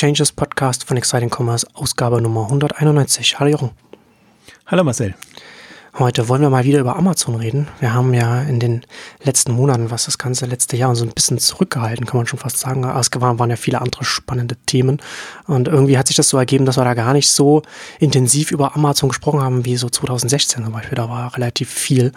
Exchanges Podcast von Exciting Commerce, Ausgabe Nummer 191. Hallo Jochen. Hallo Marcel. Heute wollen wir mal wieder über Amazon reden. Wir haben ja in den letzten Monaten, was das ganze letzte Jahr so ein bisschen zurückgehalten, kann man schon fast sagen. Es waren ja viele andere spannende Themen. Und irgendwie hat sich das so ergeben, dass wir da gar nicht so intensiv über Amazon gesprochen haben wie so 2016 zum Beispiel. Da war relativ viel.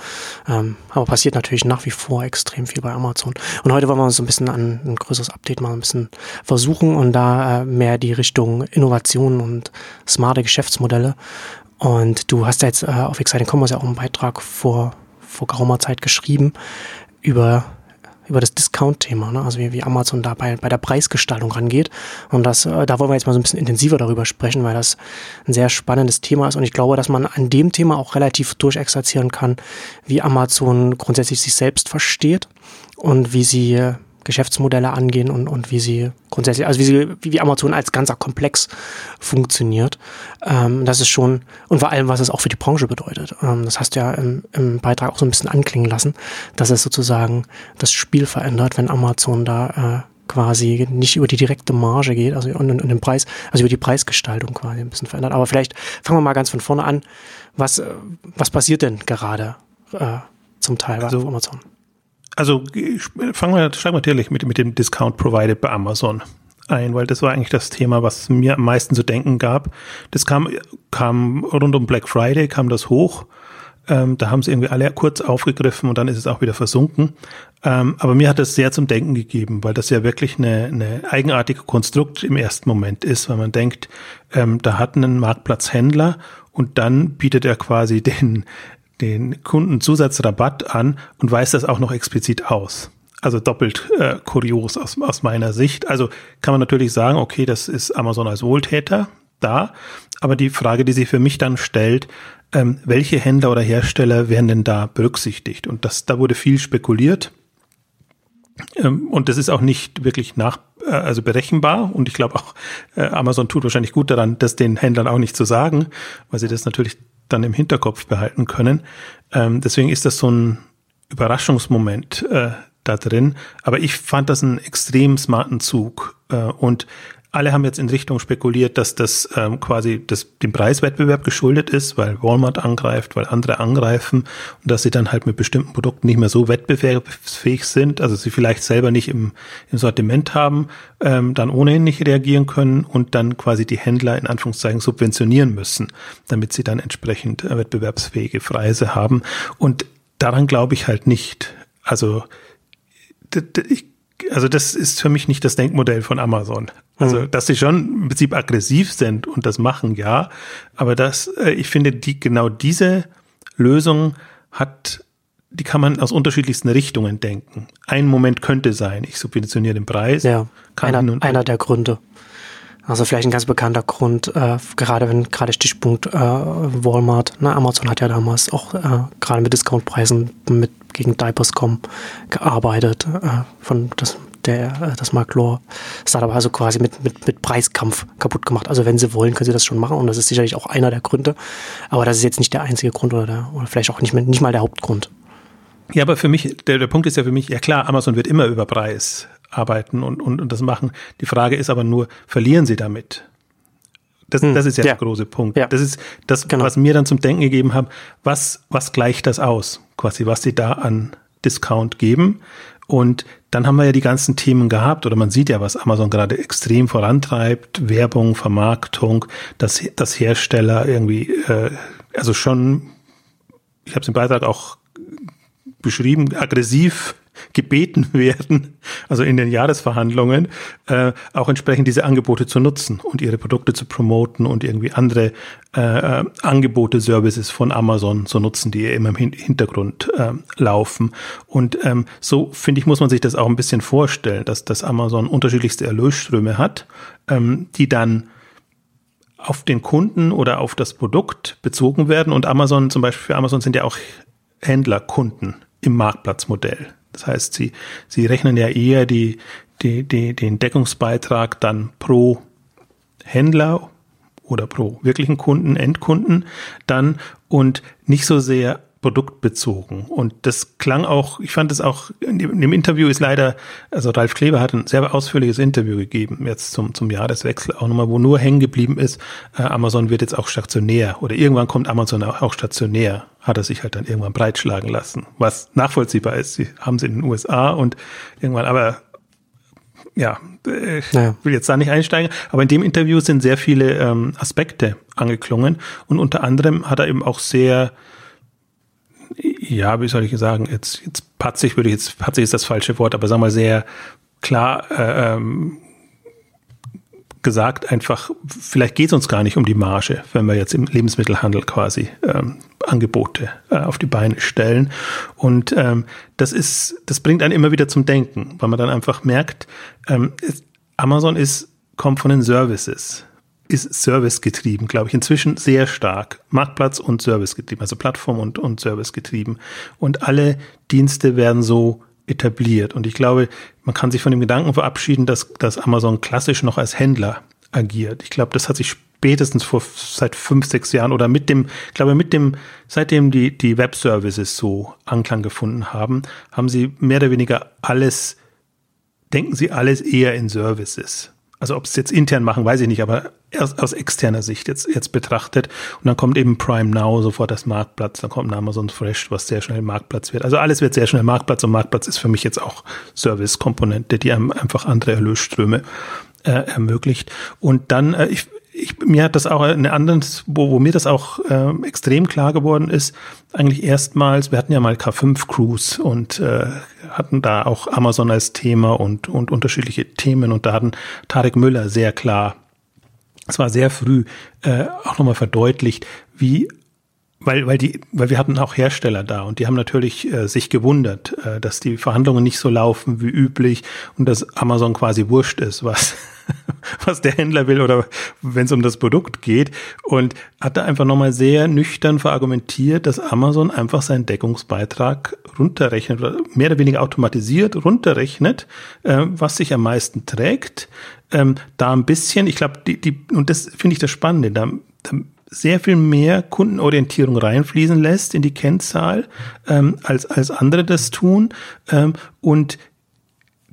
Ähm, aber passiert natürlich nach wie vor extrem viel bei Amazon. Und heute wollen wir uns so ein bisschen an ein größeres Update mal ein bisschen versuchen und da äh, mehr die Richtung Innovation und smarte Geschäftsmodelle und du hast ja jetzt äh, auf Exciting Commerce ja auch einen Beitrag vor, vor geraumer Zeit geschrieben über, über das Discount-Thema, ne? also wie, wie Amazon da bei, bei der Preisgestaltung rangeht. Und das, äh, da wollen wir jetzt mal so ein bisschen intensiver darüber sprechen, weil das ein sehr spannendes Thema ist. Und ich glaube, dass man an dem Thema auch relativ durchexerzieren kann, wie Amazon grundsätzlich sich selbst versteht und wie sie Geschäftsmodelle angehen und, und wie sie grundsätzlich, also wie sie, wie Amazon als ganzer Komplex funktioniert. Ähm, das ist schon, und vor allem, was es auch für die Branche bedeutet. Ähm, das hast du ja im, im Beitrag auch so ein bisschen anklingen lassen, dass es sozusagen das Spiel verändert, wenn Amazon da äh, quasi nicht über die direkte Marge geht, also und, und den Preis, also über die Preisgestaltung quasi ein bisschen verändert. Aber vielleicht fangen wir mal ganz von vorne an. Was, äh, was passiert denn gerade äh, zum Teil also, auf Amazon? Also fangen wir, steigen wir natürlich mit, mit dem Discount Provided bei Amazon ein, weil das war eigentlich das Thema, was mir am meisten zu denken gab. Das kam, kam rund um Black Friday, kam das hoch. Ähm, da haben sie irgendwie alle kurz aufgegriffen und dann ist es auch wieder versunken. Ähm, aber mir hat das sehr zum Denken gegeben, weil das ja wirklich eine, eine eigenartige Konstrukt im ersten Moment ist, weil man denkt, ähm, da hat ein Marktplatzhändler und dann bietet er quasi den, den Kunden Zusatzrabatt an und weist das auch noch explizit aus. Also doppelt äh, kurios aus, aus meiner Sicht. Also kann man natürlich sagen, okay, das ist Amazon als Wohltäter da. Aber die Frage, die sich für mich dann stellt, ähm, welche Händler oder Hersteller werden denn da berücksichtigt? Und das, da wurde viel spekuliert. Ähm, und das ist auch nicht wirklich nach, äh, also berechenbar. Und ich glaube auch, äh, Amazon tut wahrscheinlich gut daran, das den Händlern auch nicht zu sagen, weil sie das natürlich dann im Hinterkopf behalten können. Ähm, deswegen ist das so ein Überraschungsmoment äh, da drin. Aber ich fand das einen extrem smarten Zug. Äh, und alle haben jetzt in Richtung spekuliert, dass das ähm, quasi das, dem Preiswettbewerb geschuldet ist, weil Walmart angreift, weil andere angreifen und dass sie dann halt mit bestimmten Produkten nicht mehr so wettbewerbsfähig sind, also sie vielleicht selber nicht im, im Sortiment haben, ähm, dann ohnehin nicht reagieren können und dann quasi die Händler in Anführungszeichen subventionieren müssen, damit sie dann entsprechend äh, wettbewerbsfähige Preise haben. Und daran glaube ich halt nicht. Also ich also das ist für mich nicht das Denkmodell von Amazon. Also, mhm. dass sie schon im Prinzip aggressiv sind und das machen, ja. Aber das, äh, ich finde, die, genau diese Lösung hat, die kann man aus unterschiedlichsten Richtungen denken. Ein Moment könnte sein, ich subventioniere den Preis. Ja, einer, einer der Gründe. Also vielleicht ein ganz bekannter Grund, äh, gerade wenn gerade Stichpunkt äh, Walmart, ne, Amazon hat ja damals auch äh, gerade mit Discountpreisen mit gegen Diapers.com gearbeitet, äh, von das der äh, das Marklor Startup also quasi mit, mit, mit Preiskampf kaputt gemacht. Also wenn sie wollen, können sie das schon machen und das ist sicherlich auch einer der Gründe. Aber das ist jetzt nicht der einzige Grund oder, der, oder vielleicht auch nicht, mehr, nicht mal der Hauptgrund. Ja, aber für mich, der, der Punkt ist ja für mich, ja klar, Amazon wird immer über Preis arbeiten und, und, und das machen. Die Frage ist aber nur, verlieren sie damit? Das, hm, das ist ja, ja, der große Punkt. Ja. Das ist das, genau. was mir dann zum Denken gegeben hat. Was, was gleicht das aus? Quasi, was sie da an Discount geben. Und dann haben wir ja die ganzen Themen gehabt, oder man sieht ja, was Amazon gerade extrem vorantreibt, Werbung, Vermarktung, dass, dass Hersteller irgendwie, äh, also schon, ich habe es im Beitrag auch beschrieben, aggressiv gebeten werden, also in den Jahresverhandlungen, äh, auch entsprechend diese Angebote zu nutzen und ihre Produkte zu promoten und irgendwie andere äh, äh Angebote, Services von Amazon zu nutzen, die immer im Hintergrund äh, laufen. Und ähm, so, finde ich, muss man sich das auch ein bisschen vorstellen, dass, dass Amazon unterschiedlichste Erlösströme hat, ähm, die dann auf den Kunden oder auf das Produkt bezogen werden. Und Amazon zum Beispiel, für Amazon sind ja auch Händlerkunden im Marktplatzmodell. Das heißt, sie, sie rechnen ja eher die, die, die, den Deckungsbeitrag dann pro Händler oder pro wirklichen Kunden, Endkunden dann und nicht so sehr produktbezogen. Und das klang auch, ich fand es auch, in dem Interview ist leider, also Ralf Kleber hat ein sehr ausführliches Interview gegeben, jetzt zum, zum Jahreswechsel auch nochmal, wo nur hängen geblieben ist, äh, Amazon wird jetzt auch stationär oder irgendwann kommt Amazon auch, auch stationär, hat er sich halt dann irgendwann breitschlagen lassen, was nachvollziehbar ist. Sie haben es in den USA und irgendwann, aber ja, äh, naja. will jetzt da nicht einsteigen, aber in dem Interview sind sehr viele ähm, Aspekte angeklungen und unter anderem hat er eben auch sehr ja, wie soll ich sagen, jetzt, jetzt patzig würde ich jetzt, patzig ist das falsche Wort, aber sagen wir sehr klar äh, ähm, gesagt, einfach, vielleicht geht es uns gar nicht um die Marge, wenn wir jetzt im Lebensmittelhandel quasi ähm, Angebote äh, auf die Beine stellen. Und ähm, das ist, das bringt einen immer wieder zum Denken, weil man dann einfach merkt, ähm, Amazon ist, kommt von den Services ist servicegetrieben, glaube ich, inzwischen sehr stark. Marktplatz und servicegetrieben, also Plattform und, und servicegetrieben. Und alle Dienste werden so etabliert. Und ich glaube, man kann sich von dem Gedanken verabschieden, dass, dass Amazon klassisch noch als Händler agiert. Ich glaube, das hat sich spätestens vor seit fünf, sechs Jahren oder mit dem, ich glaube, mit dem, seitdem die, die Web-Services so Anklang gefunden haben, haben sie mehr oder weniger alles, denken sie alles eher in Services. Also ob es jetzt intern machen, weiß ich nicht, aber aus, aus externer Sicht jetzt, jetzt betrachtet. Und dann kommt eben Prime Now sofort das Marktplatz, dann kommt Amazon Fresh, was sehr schnell Marktplatz wird. Also alles wird sehr schnell Marktplatz und Marktplatz ist für mich jetzt auch Service-Komponente, die einem einfach andere Erlösströme äh, ermöglicht. Und dann, äh, ich, ich, mir hat das auch eine andere, wo, wo mir das auch äh, extrem klar geworden ist, eigentlich erstmals, wir hatten ja mal K5 Cruise und äh, hatten da auch Amazon als Thema und, und unterschiedliche Themen und da hatten Tarek Müller sehr klar, es war sehr früh äh, auch nochmal verdeutlicht, wie weil, weil die, weil wir hatten auch Hersteller da und die haben natürlich äh, sich gewundert, äh, dass die Verhandlungen nicht so laufen wie üblich und dass Amazon quasi wurscht ist, was, was der Händler will oder wenn es um das Produkt geht. Und hat da einfach nochmal sehr nüchtern verargumentiert, dass Amazon einfach seinen Deckungsbeitrag runterrechnet oder mehr oder weniger automatisiert runterrechnet, äh, was sich am meisten trägt. Ähm, da ein bisschen, ich glaube, die, die, und das finde ich das Spannende, da, da sehr viel mehr Kundenorientierung reinfließen lässt in die Kennzahl, ähm, als, als andere das tun. Ähm, und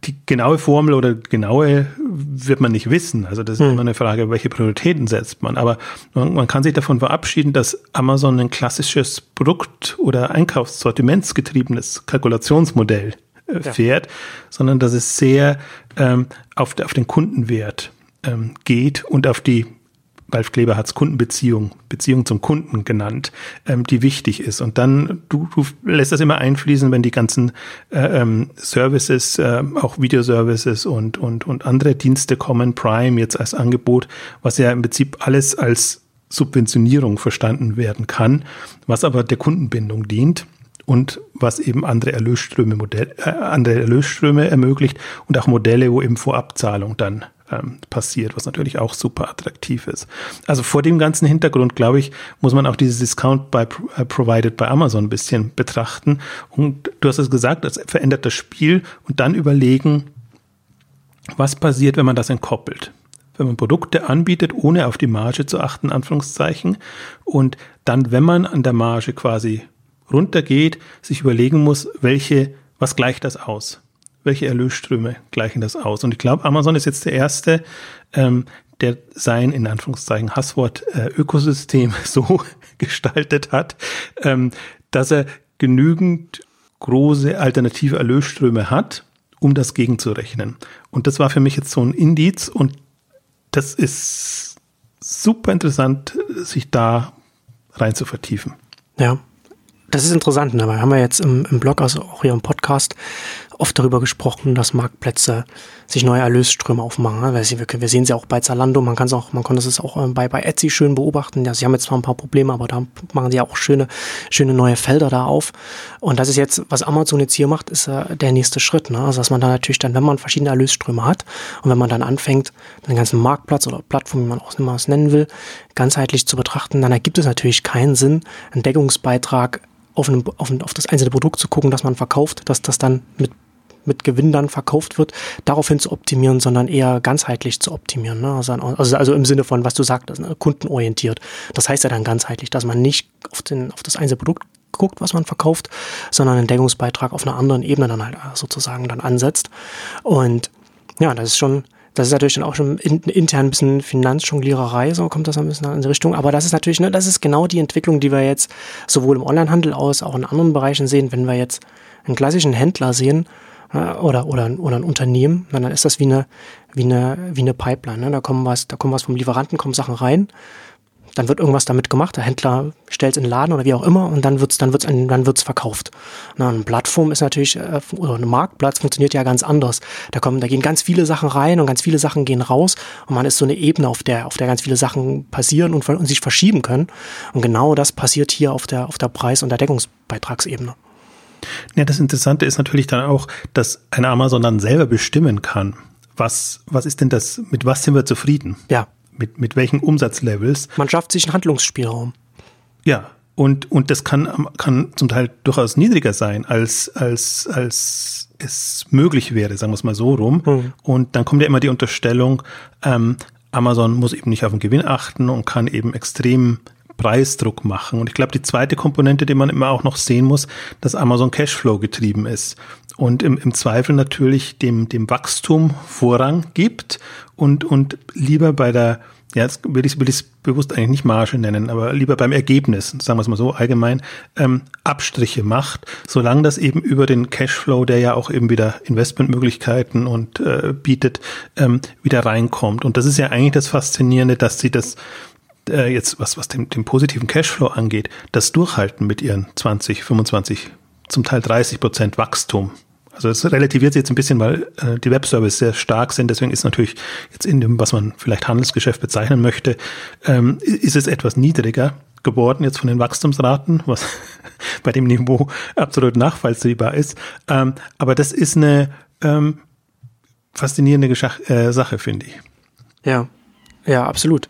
die genaue Formel oder genaue wird man nicht wissen. Also das ist hm. immer eine Frage, welche Prioritäten setzt man. Aber man, man, kann sich davon verabschieden, dass Amazon ein klassisches Produkt- oder Einkaufssortimentsgetriebenes Kalkulationsmodell äh, fährt, ja. sondern dass es sehr ähm, auf, auf den Kundenwert ähm, geht und auf die Ralf Kleber hat es Kundenbeziehung, Beziehung zum Kunden genannt, ähm, die wichtig ist. Und dann, du, du lässt das immer einfließen, wenn die ganzen äh, ähm, Services, äh, auch Videoservices und, und, und andere Dienste kommen, Prime jetzt als Angebot, was ja im Prinzip alles als Subventionierung verstanden werden kann, was aber der Kundenbindung dient und was eben andere Erlösströme, Modell, äh, andere Erlösströme ermöglicht und auch Modelle, wo eben Vorabzahlung dann ähm, passiert, was natürlich auch super attraktiv ist. Also vor dem ganzen Hintergrund, glaube ich, muss man auch dieses Discount by äh, Provided bei Amazon ein bisschen betrachten. Und du hast es gesagt, das verändert das Spiel und dann überlegen, was passiert, wenn man das entkoppelt wenn man Produkte anbietet, ohne auf die Marge zu achten, Anführungszeichen, und dann, wenn man an der Marge quasi runtergeht, sich überlegen muss, welche, was gleicht das aus? Welche Erlösströme gleichen das aus? Und ich glaube, Amazon ist jetzt der erste, ähm, der sein, in Anführungszeichen, Hasswort äh, Ökosystem so gestaltet hat, ähm, dass er genügend große alternative Erlösströme hat, um das gegenzurechnen. Und das war für mich jetzt so ein Indiz und das ist super interessant, sich da rein zu vertiefen. Ja, das ist interessant, ne? weil haben wir jetzt im, im Blog, also auch hier im Podcast, oft darüber gesprochen, dass Marktplätze sich neue Erlösströme aufmachen. Ne? Wir, sehen sie auch bei Zalando, man kann es auch, man konnte es auch äh, bei, bei Etsy schön beobachten. Ja, sie haben jetzt zwar ein paar Probleme, aber da machen sie auch schöne, schöne neue Felder da auf. Und das ist jetzt, was Amazon jetzt hier macht, ist äh, der nächste Schritt. Ne? Also dass man da natürlich dann, wenn man verschiedene Erlösströme hat und wenn man dann anfängt, den ganzen Marktplatz oder Plattform, wie man auch immer es nennen will, ganzheitlich zu betrachten, dann ergibt es natürlich keinen Sinn, einen Deckungsbeitrag auf, einem, auf, auf das einzelne Produkt zu gucken, das man verkauft, dass das dann mit mit Gewinn dann verkauft wird, daraufhin zu optimieren, sondern eher ganzheitlich zu optimieren. Ne? Also, also, also, im Sinne von, was du sagtest, ne? kundenorientiert. Das heißt ja dann ganzheitlich, dass man nicht auf, den, auf das einzelne Produkt guckt, was man verkauft, sondern einen Deckungsbeitrag auf einer anderen Ebene dann halt sozusagen dann ansetzt. Und ja, das ist schon, das ist natürlich dann auch schon in, intern ein bisschen Finanzjongliererei, so kommt das ein bisschen in die Richtung. Aber das ist natürlich, ne, das ist genau die Entwicklung, die wir jetzt sowohl im Onlinehandel aus, auch in anderen Bereichen sehen. Wenn wir jetzt einen klassischen Händler sehen, äh, oder, oder, oder ein Unternehmen, dann ist das wie eine, wie eine, wie eine Pipeline. Ne? Da kommen was, da kommen was vom Lieferanten, kommen Sachen rein dann wird irgendwas damit gemacht, der Händler stellt es in den Laden oder wie auch immer und dann wird's dann wird's dann wird's verkauft. Na, eine Plattform ist natürlich äh, oder ein Marktplatz funktioniert ja ganz anders. Da kommen da gehen ganz viele Sachen rein und ganz viele Sachen gehen raus und man ist so eine Ebene, auf der auf der ganz viele Sachen passieren und, und sich verschieben können und genau das passiert hier auf der auf der Preis- und der Deckungsbeitragsebene. Ja, das Interessante ist natürlich dann auch, dass ein Amazon dann selber bestimmen kann, was, was ist denn das, mit was sind wir zufrieden? Ja mit, mit welchen Umsatzlevels. Man schafft sich einen Handlungsspielraum. Ja, und, und das kann, kann zum Teil durchaus niedriger sein, als, als, als es möglich wäre, sagen wir es mal so rum. Mhm. Und dann kommt ja immer die Unterstellung, ähm, Amazon muss eben nicht auf den Gewinn achten und kann eben extrem Preisdruck machen. Und ich glaube, die zweite Komponente, die man immer auch noch sehen muss, dass Amazon Cashflow getrieben ist und im, im Zweifel natürlich dem, dem Wachstum Vorrang gibt und, und lieber bei der, ja, jetzt will ich es bewusst eigentlich nicht Marge nennen, aber lieber beim Ergebnis, sagen wir es mal so allgemein, ähm, Abstriche macht, solange das eben über den Cashflow, der ja auch eben wieder Investmentmöglichkeiten und äh, bietet, ähm, wieder reinkommt. Und das ist ja eigentlich das Faszinierende, dass sie das äh, jetzt, was, was dem, dem positiven Cashflow angeht, das Durchhalten mit ihren 20, 25, zum Teil 30 Prozent Wachstum also es relativiert sich jetzt ein bisschen, weil äh, die Webservice sehr stark sind. Deswegen ist natürlich jetzt in dem, was man vielleicht Handelsgeschäft bezeichnen möchte, ähm, ist es etwas niedriger geworden jetzt von den Wachstumsraten, was bei dem Niveau absolut nachvollziehbar ist. Ähm, aber das ist eine ähm, faszinierende Geschach äh, Sache, finde ich. Ja, ja, absolut.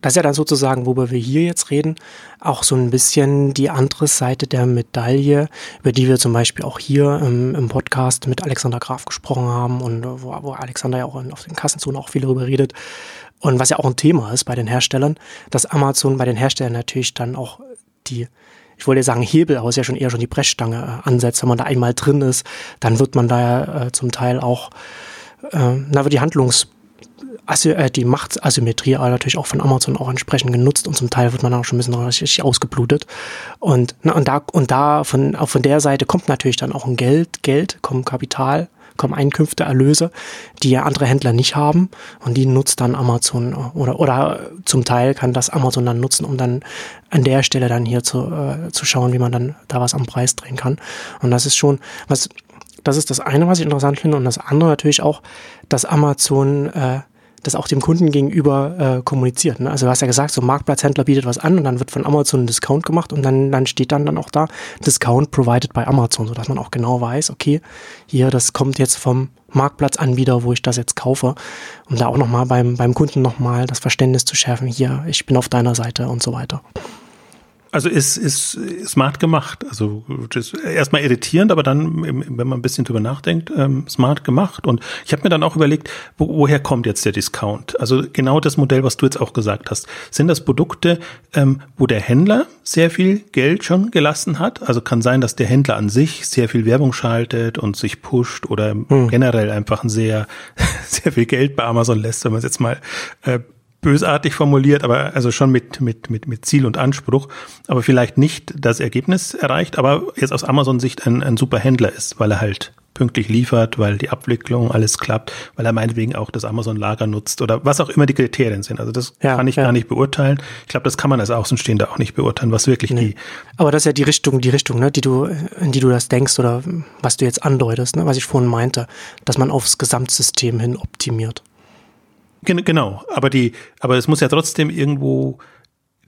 Das ist ja dann sozusagen, worüber wir hier jetzt reden, auch so ein bisschen die andere Seite der Medaille, über die wir zum Beispiel auch hier im, im Podcast mit Alexander Graf gesprochen haben und wo, wo Alexander ja auch auf den Kassenzonen auch viel darüber redet. Und was ja auch ein Thema ist bei den Herstellern, dass Amazon bei den Herstellern natürlich dann auch die ich wollte sagen Hebel, aber es ist ja schon eher schon die Brechstange äh, ansetzt. Wenn man da einmal drin ist, dann wird man da äh, zum Teil auch, äh, na, wird die Handlungs Asy äh, die Machtasymmetrie aber natürlich auch von Amazon auch entsprechend genutzt und zum Teil wird man auch schon ein bisschen richtig ausgeblutet. Und, na, und da, und da von, von der Seite kommt natürlich dann auch ein Geld, Geld, kommt Kapital, kommen Einkünfte, Erlöse, die ja andere Händler nicht haben und die nutzt dann Amazon oder, oder zum Teil kann das Amazon dann nutzen, um dann an der Stelle dann hier zu, äh, zu schauen, wie man dann da was am Preis drehen kann. Und das ist schon, was, das ist das eine, was ich interessant finde und das andere natürlich auch, dass Amazon äh, das auch dem Kunden gegenüber äh, kommuniziert. Ne? Also du hast ja gesagt, so ein Marktplatzhändler bietet was an und dann wird von Amazon ein Discount gemacht und dann, dann steht dann, dann auch da Discount provided by Amazon, sodass man auch genau weiß, okay, hier, das kommt jetzt vom Marktplatzanbieter, wo ich das jetzt kaufe, um da auch nochmal beim, beim Kunden nochmal das Verständnis zu schärfen, hier, ich bin auf deiner Seite und so weiter. Also ist, ist smart gemacht. Also das ist erstmal irritierend, aber dann, wenn man ein bisschen drüber nachdenkt, ähm, smart gemacht. Und ich habe mir dann auch überlegt, wo, woher kommt jetzt der Discount? Also genau das Modell, was du jetzt auch gesagt hast. Sind das Produkte, ähm, wo der Händler sehr viel Geld schon gelassen hat? Also kann sein, dass der Händler an sich sehr viel Werbung schaltet und sich pusht oder hm. generell einfach ein sehr, sehr viel Geld bei Amazon lässt, wenn man es jetzt mal äh, bösartig formuliert, aber also schon mit, mit, mit, mit Ziel und Anspruch, aber vielleicht nicht das Ergebnis erreicht, aber jetzt aus Amazon-Sicht ein, ein super Händler ist, weil er halt pünktlich liefert, weil die Abwicklung alles klappt, weil er meinetwegen auch das Amazon-Lager nutzt oder was auch immer die Kriterien sind. Also das ja, kann ich ja. gar nicht beurteilen. Ich glaube, das kann man als Außenstehender auch nicht beurteilen, was wirklich nee. die. Aber das ist ja die Richtung, die Richtung, ne, die du, in die du das denkst oder was du jetzt andeutest, ne, was ich vorhin meinte, dass man aufs Gesamtsystem hin optimiert. Genau, aber die, aber es muss ja trotzdem irgendwo,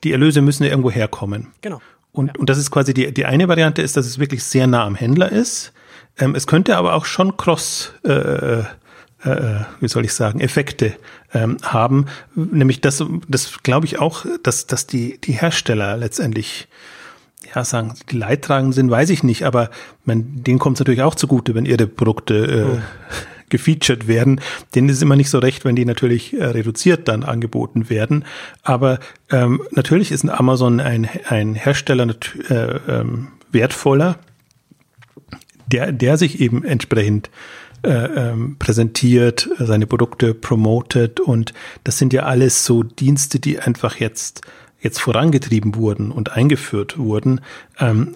die Erlöse müssen ja irgendwo herkommen. Genau. Und, ja. und das ist quasi die, die eine Variante ist, dass es wirklich sehr nah am Händler ist. Ähm, es könnte aber auch schon Cross, äh, äh, äh, wie soll ich sagen, Effekte ähm, haben. Nämlich das, das glaube ich auch, dass, dass die, die Hersteller letztendlich ja, sagen, die Leidtragenden sind, weiß ich nicht, aber man, denen kommt es natürlich auch zugute, wenn ihre Produkte äh, oh gefeatured werden. Denen ist immer nicht so recht, wenn die natürlich äh, reduziert dann angeboten werden. Aber ähm, natürlich ist ein Amazon ein, ein Hersteller, äh, ähm, wertvoller, der, der sich eben entsprechend äh, ähm, präsentiert, seine Produkte promotet und das sind ja alles so Dienste, die einfach jetzt jetzt vorangetrieben wurden und eingeführt wurden. Ähm,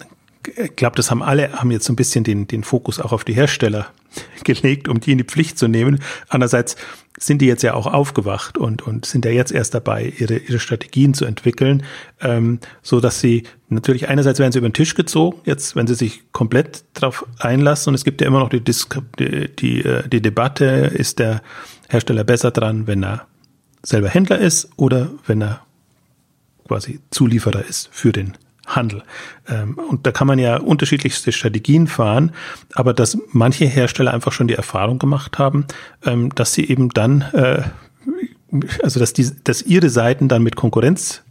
ich glaube, das haben alle, haben jetzt so ein bisschen den, den Fokus auch auf die Hersteller gelegt, um die in die Pflicht zu nehmen. Andererseits sind die jetzt ja auch aufgewacht und, und sind ja jetzt erst dabei, ihre, ihre Strategien zu entwickeln, ähm, so dass sie natürlich einerseits werden sie über den Tisch gezogen, jetzt, wenn sie sich komplett darauf einlassen und es gibt ja immer noch die, die, die, äh, die Debatte, ist der Hersteller besser dran, wenn er selber Händler ist oder wenn er quasi Zulieferer ist für den Handel. Ähm, und da kann man ja unterschiedlichste Strategien fahren, aber dass manche Hersteller einfach schon die Erfahrung gemacht haben, ähm, dass sie eben dann, äh, also dass, die, dass ihre Seiten dann mit Konkurrenz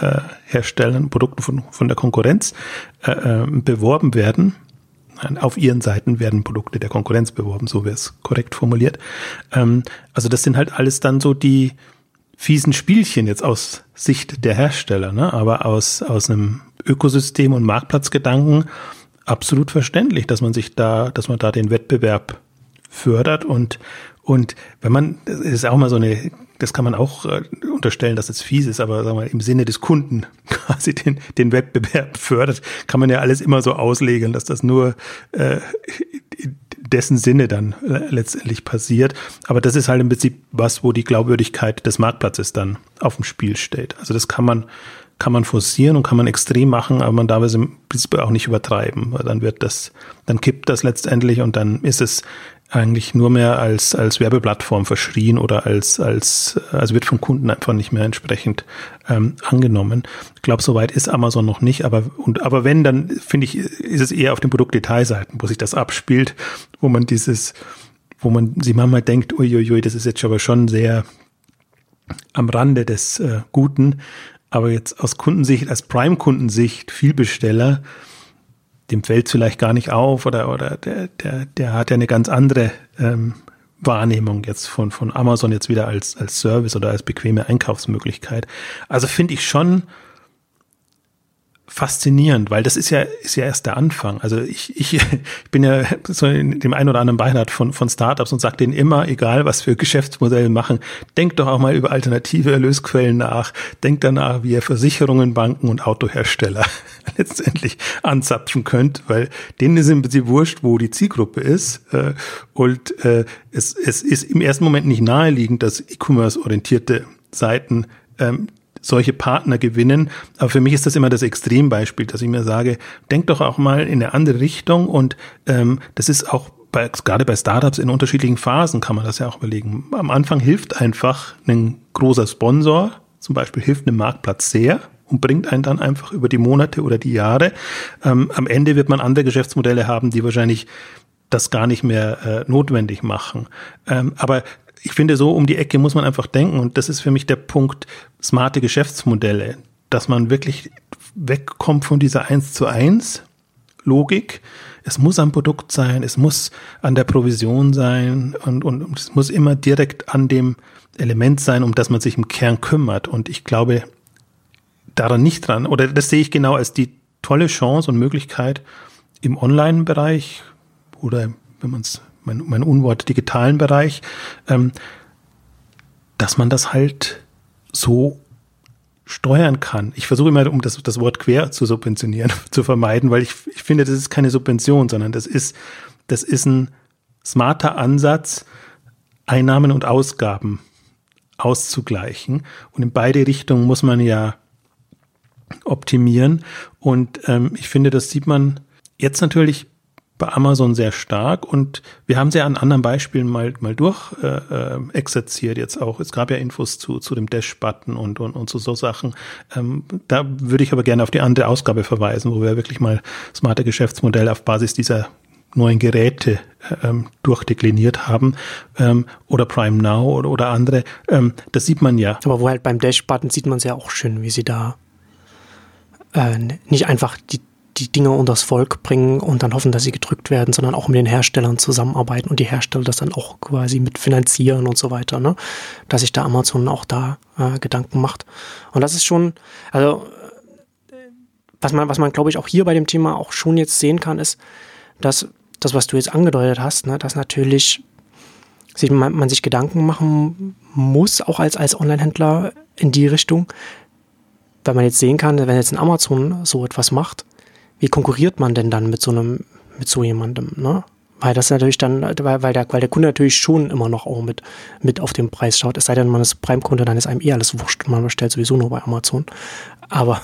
äh, herstellen, Produkten von, von der Konkurrenz äh, beworben werden. Auf ihren Seiten werden Produkte der Konkurrenz beworben, so wäre es korrekt formuliert. Ähm, also das sind halt alles dann so die, fiesen Spielchen jetzt aus Sicht der Hersteller, ne? aber aus, aus einem Ökosystem und Marktplatzgedanken absolut verständlich, dass man sich da, dass man da den Wettbewerb fördert und, und wenn man, das ist auch mal so eine, das kann man auch äh, unterstellen, dass es fies ist, aber sagen wir, im Sinne des Kunden quasi den, den Wettbewerb fördert, kann man ja alles immer so auslegen, dass das nur äh, dessen Sinne dann äh, letztendlich passiert. Aber das ist halt im Prinzip was, wo die Glaubwürdigkeit des Marktplatzes dann auf dem Spiel steht. Also das kann man, kann man forcieren und kann man extrem machen, aber man darf es im Prinzip auch nicht übertreiben, weil dann wird das, dann kippt das letztendlich und dann ist es eigentlich nur mehr als, als Werbeplattform verschrien oder als, als, also wird vom Kunden einfach nicht mehr entsprechend ähm, angenommen. Ich glaube, soweit ist Amazon noch nicht, aber, und, aber wenn, dann finde ich, ist es eher auf den Produktdetailseiten, wo sich das abspielt, wo man dieses, wo man sich manchmal denkt, uiuiui, das ist jetzt aber schon sehr am Rande des äh, Guten, aber jetzt aus Kundensicht, als Prime-Kundensicht, Vielbesteller, dem fällt vielleicht gar nicht auf oder, oder der, der, der hat ja eine ganz andere ähm, Wahrnehmung jetzt von, von Amazon jetzt wieder als, als Service oder als bequeme Einkaufsmöglichkeit. Also finde ich schon faszinierend, weil das ist ja, ist ja erst der Anfang. Also ich, ich, ich bin ja so in dem einen oder anderen Beirat von, von Startups und sage denen immer, egal was für Geschäftsmodelle machen, denkt doch auch mal über alternative Erlösquellen nach, denkt danach, wie ihr Versicherungen, Banken und Autohersteller letztendlich anzapfen könnt, weil denen ist im Prinzip wurscht, wo die Zielgruppe ist. Äh, und äh, es, es ist im ersten Moment nicht naheliegend, dass E-Commerce-orientierte Seiten ähm, solche Partner gewinnen. Aber für mich ist das immer das Extrembeispiel, dass ich mir sage, denk doch auch mal in eine andere Richtung und ähm, das ist auch bei, gerade bei Startups in unterschiedlichen Phasen kann man das ja auch überlegen. Am Anfang hilft einfach ein großer Sponsor, zum Beispiel hilft einem Marktplatz sehr und bringt einen dann einfach über die Monate oder die Jahre. Ähm, am Ende wird man andere Geschäftsmodelle haben, die wahrscheinlich das gar nicht mehr äh, notwendig machen. Ähm, aber ich finde, so um die Ecke muss man einfach denken. Und das ist für mich der Punkt, smarte Geschäftsmodelle, dass man wirklich wegkommt von dieser Eins zu eins Logik. Es muss am Produkt sein, es muss an der Provision sein und, und, und es muss immer direkt an dem Element sein, um das man sich im Kern kümmert. Und ich glaube daran nicht dran, oder das sehe ich genau als die tolle Chance und Möglichkeit im Online-Bereich oder wenn man es mein, mein Unwort digitalen Bereich, ähm, dass man das halt so steuern kann. Ich versuche immer, um das, das Wort quer zu subventionieren, zu vermeiden, weil ich, ich finde, das ist keine Subvention, sondern das ist, das ist ein smarter Ansatz, Einnahmen und Ausgaben auszugleichen. Und in beide Richtungen muss man ja optimieren. Und ähm, ich finde, das sieht man jetzt natürlich bei Amazon sehr stark und wir haben sie an anderen Beispielen mal, mal durch äh, äh, exerziert jetzt auch. Es gab ja Infos zu, zu dem Dash-Button und, und, und zu so Sachen. Ähm, da würde ich aber gerne auf die andere Ausgabe verweisen, wo wir wirklich mal smarte Geschäftsmodelle auf Basis dieser neuen Geräte ähm, durchdekliniert haben ähm, oder Prime Now oder, oder andere. Ähm, das sieht man ja. Aber wo halt beim Dash-Button sieht man es ja auch schön, wie sie da äh, nicht einfach die die Dinge unters Volk bringen und dann hoffen, dass sie gedrückt werden, sondern auch mit den Herstellern zusammenarbeiten und die Hersteller das dann auch quasi mit finanzieren und so weiter, ne? Dass sich da Amazon auch da äh, Gedanken macht. Und das ist schon, also was man, was man, glaube ich, auch hier bei dem Thema auch schon jetzt sehen kann, ist, dass das, was du jetzt angedeutet hast, ne, dass natürlich sich, man, man sich Gedanken machen muss, auch als, als Online-Händler in die Richtung, weil man jetzt sehen kann, wenn jetzt ein Amazon so etwas macht, wie konkurriert man denn dann mit so einem, mit so jemandem, ne? Weil das natürlich dann, weil, weil, der, weil der Kunde natürlich schon immer noch auch mit, mit auf den Preis schaut. Es sei denn, man ist Prime-Kunde, dann ist einem eh alles wurscht man bestellt sowieso nur bei Amazon. Aber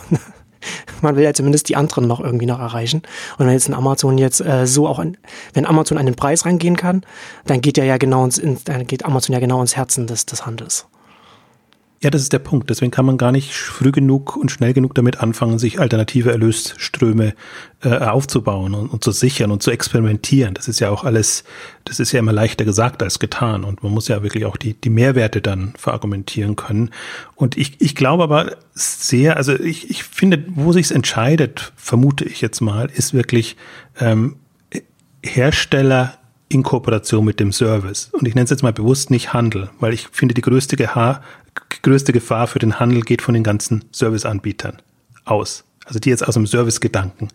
man will ja zumindest die anderen noch irgendwie noch erreichen. Und wenn jetzt ein Amazon jetzt äh, so auch, an, wenn Amazon an den Preis rangehen kann, dann geht ja ja genau ins, in, dann geht Amazon ja genau ins Herzen des, des Handels. Ja, das ist der Punkt. Deswegen kann man gar nicht früh genug und schnell genug damit anfangen, sich alternative Erlösströme äh, aufzubauen und, und zu sichern und zu experimentieren. Das ist ja auch alles, das ist ja immer leichter gesagt als getan. Und man muss ja wirklich auch die, die Mehrwerte dann verargumentieren können. Und ich, ich glaube aber sehr, also ich, ich finde, wo sich's entscheidet, vermute ich jetzt mal, ist wirklich ähm, Hersteller in Kooperation mit dem Service. Und ich nenne es jetzt mal bewusst nicht Handel, weil ich finde, die größte, Gefahr, größte Gefahr für den Handel geht von den ganzen Serviceanbietern aus. Also die jetzt aus dem Servicegedanken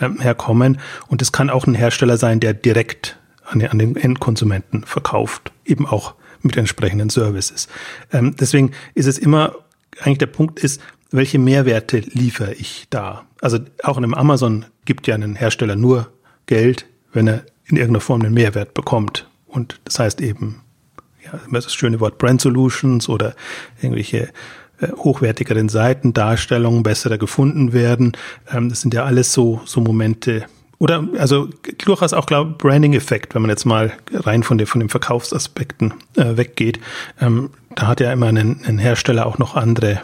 ähm, herkommen. Und es kann auch ein Hersteller sein, der direkt an den, an den Endkonsumenten verkauft, eben auch mit entsprechenden Services. Ähm, deswegen ist es immer, eigentlich der Punkt ist, welche Mehrwerte liefere ich da? Also auch in einem Amazon gibt ja ein Hersteller nur Geld, wenn er in irgendeiner Form einen Mehrwert bekommt. Und das heißt eben, ja, das schöne Wort Brand Solutions oder irgendwelche äh, hochwertigeren Seitendarstellungen besser gefunden werden. Ähm, das sind ja alles so, so Momente, oder also durchaus auch glaube Branding-Effekt, wenn man jetzt mal rein von, der, von den Verkaufsaspekten äh, weggeht. Ähm, da hat ja immer ein Hersteller auch noch andere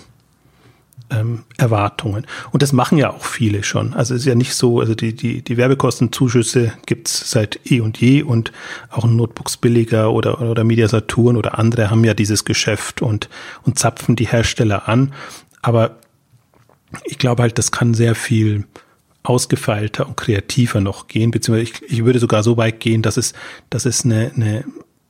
ähm, Erwartungen. Und das machen ja auch viele schon. Also es ist ja nicht so, also die, die, die Werbekostenzuschüsse gibt's seit eh und je und auch Notebooks billiger oder, oder Media Saturn oder andere haben ja dieses Geschäft und, und zapfen die Hersteller an. Aber ich glaube halt, das kann sehr viel ausgefeilter und kreativer noch gehen, beziehungsweise ich, ich würde sogar so weit gehen, dass es, dass es eine, eine,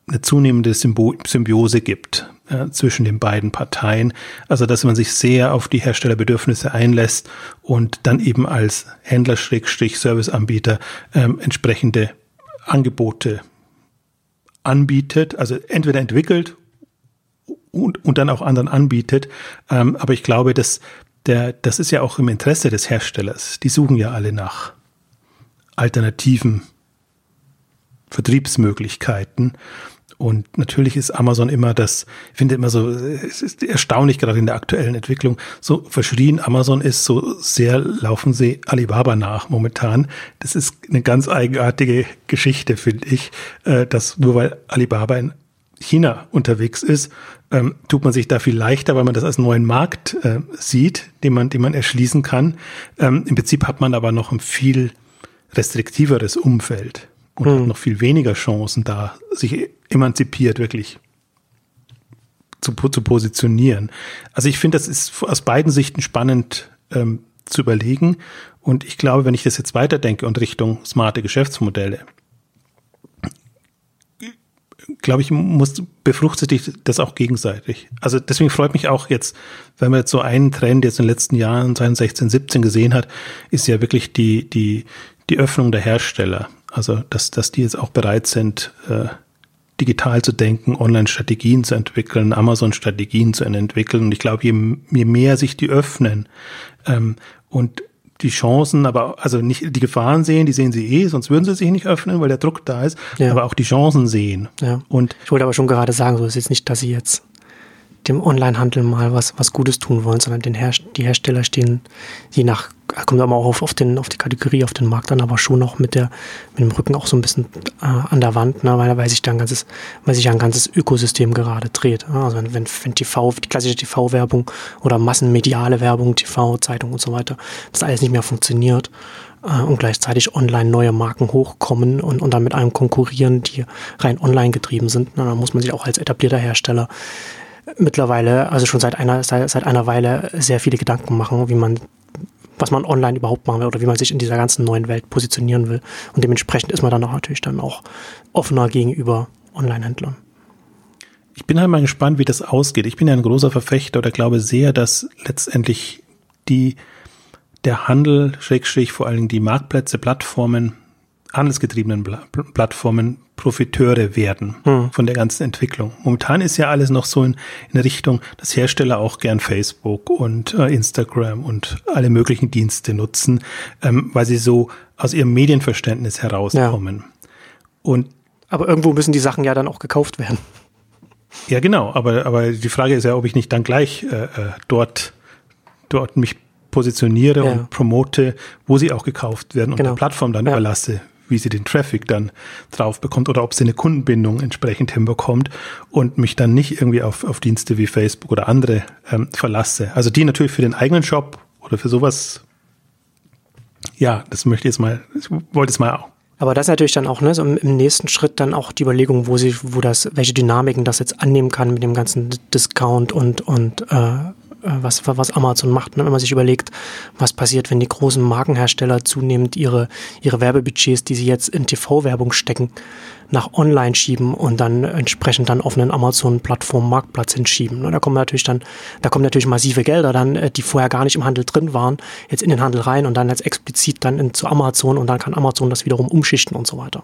eine zunehmende Symbiose gibt äh, zwischen den beiden Parteien. Also dass man sich sehr auf die Herstellerbedürfnisse einlässt und dann eben als Händler Serviceanbieter ähm, entsprechende Angebote anbietet, also entweder entwickelt und, und dann auch anderen anbietet. Ähm, aber ich glaube, dass der, das ist ja auch im Interesse des Herstellers. Die suchen ja alle nach alternativen Vertriebsmöglichkeiten. Und natürlich ist Amazon immer das, ich finde immer so, es ist erstaunlich gerade in der aktuellen Entwicklung, so verschrien Amazon ist, so sehr laufen sie Alibaba nach momentan. Das ist eine ganz eigenartige Geschichte, finde ich, äh, dass nur weil Alibaba in China unterwegs ist, ähm, tut man sich da viel leichter, weil man das als neuen Markt äh, sieht, den man, den man erschließen kann. Ähm, Im Prinzip hat man aber noch ein viel restriktiveres Umfeld und hm. hat noch viel weniger Chancen da, sich emanzipiert wirklich zu, zu positionieren. Also ich finde, das ist aus beiden Sichten spannend ähm, zu überlegen. Und ich glaube, wenn ich das jetzt weiterdenke und Richtung smarte Geschäftsmodelle, glaube ich, muss, befruchtet sich das auch gegenseitig. Also deswegen freut mich auch jetzt, wenn man jetzt so einen Trend jetzt in den letzten Jahren, 2016, 17 gesehen hat, ist ja wirklich die, die, die Öffnung der Hersteller. Also, dass, dass die jetzt auch bereit sind, äh, digital zu denken, Online-Strategien zu entwickeln, Amazon-Strategien zu entwickeln. Und ich glaube, je, je mehr sich die öffnen ähm, und die Chancen, aber also nicht die Gefahren sehen, die sehen sie eh, sonst würden sie sich nicht öffnen, weil der Druck da ist, ja. aber auch die Chancen sehen. Ja. Und ich wollte aber schon gerade sagen, so ist jetzt nicht, dass sie jetzt dem Onlinehandel mal was, was Gutes tun wollen, sondern den Her die Hersteller stehen, je nach, kommt aber auch auf, auf, den, auf die Kategorie, auf den Markt an, aber schon noch mit, der, mit dem Rücken auch so ein bisschen äh, an der Wand, ne, weil, weil sich da ein ganzes, weil sich ein ganzes Ökosystem gerade dreht. Also wenn, wenn, wenn TV, die klassische TV-Werbung oder massenmediale Werbung, TV, Zeitung und so weiter, das alles nicht mehr funktioniert äh, und gleichzeitig online neue Marken hochkommen und, und dann mit einem konkurrieren, die rein online getrieben sind, na, dann muss man sich auch als etablierter Hersteller mittlerweile, also schon seit einer, seit, seit einer Weile sehr viele Gedanken machen, wie man was man online überhaupt machen will oder wie man sich in dieser ganzen neuen Welt positionieren will. Und dementsprechend ist man dann auch natürlich dann auch offener gegenüber Online-Händlern. Ich bin halt mal gespannt, wie das ausgeht. Ich bin ja ein großer Verfechter oder glaube sehr, dass letztendlich die, der Handel, Schrägstrich, vor Dingen die Marktplätze, Plattformen, handelsgetriebenen Plattformen Profiteure werden hm. von der ganzen Entwicklung. Momentan ist ja alles noch so in, in Richtung, dass Hersteller auch gern Facebook und äh, Instagram und alle möglichen Dienste nutzen, ähm, weil sie so aus ihrem Medienverständnis herauskommen. Ja. Und aber irgendwo müssen die Sachen ja dann auch gekauft werden. Ja, genau. Aber, aber die Frage ist ja, ob ich nicht dann gleich äh, äh dort, dort mich positioniere ja. und promote, wo sie auch gekauft werden und genau. der Plattform dann ja. überlasse, wie sie den Traffic dann drauf bekommt oder ob sie eine Kundenbindung entsprechend hinbekommt und mich dann nicht irgendwie auf, auf Dienste wie Facebook oder andere ähm, verlasse. Also die natürlich für den eigenen Shop oder für sowas, ja, das möchte ich jetzt mal, ich wollte es mal auch. Aber das ist natürlich dann auch ne, so im nächsten Schritt dann auch die Überlegung, wo sie, wo das, welche Dynamiken das jetzt annehmen kann mit dem ganzen Discount und und äh, was, was Amazon macht, ne? wenn man sich überlegt, was passiert, wenn die großen Markenhersteller zunehmend ihre, ihre Werbebudgets, die sie jetzt in TV-Werbung stecken, nach online schieben und dann entsprechend dann auf einen Amazon-Plattform Marktplatz hinschieben. Ne? Da kommen natürlich dann, da kommen natürlich massive Gelder dann, äh, die vorher gar nicht im Handel drin waren, jetzt in den Handel rein und dann jetzt explizit dann in, zu Amazon und dann kann Amazon das wiederum umschichten und so weiter.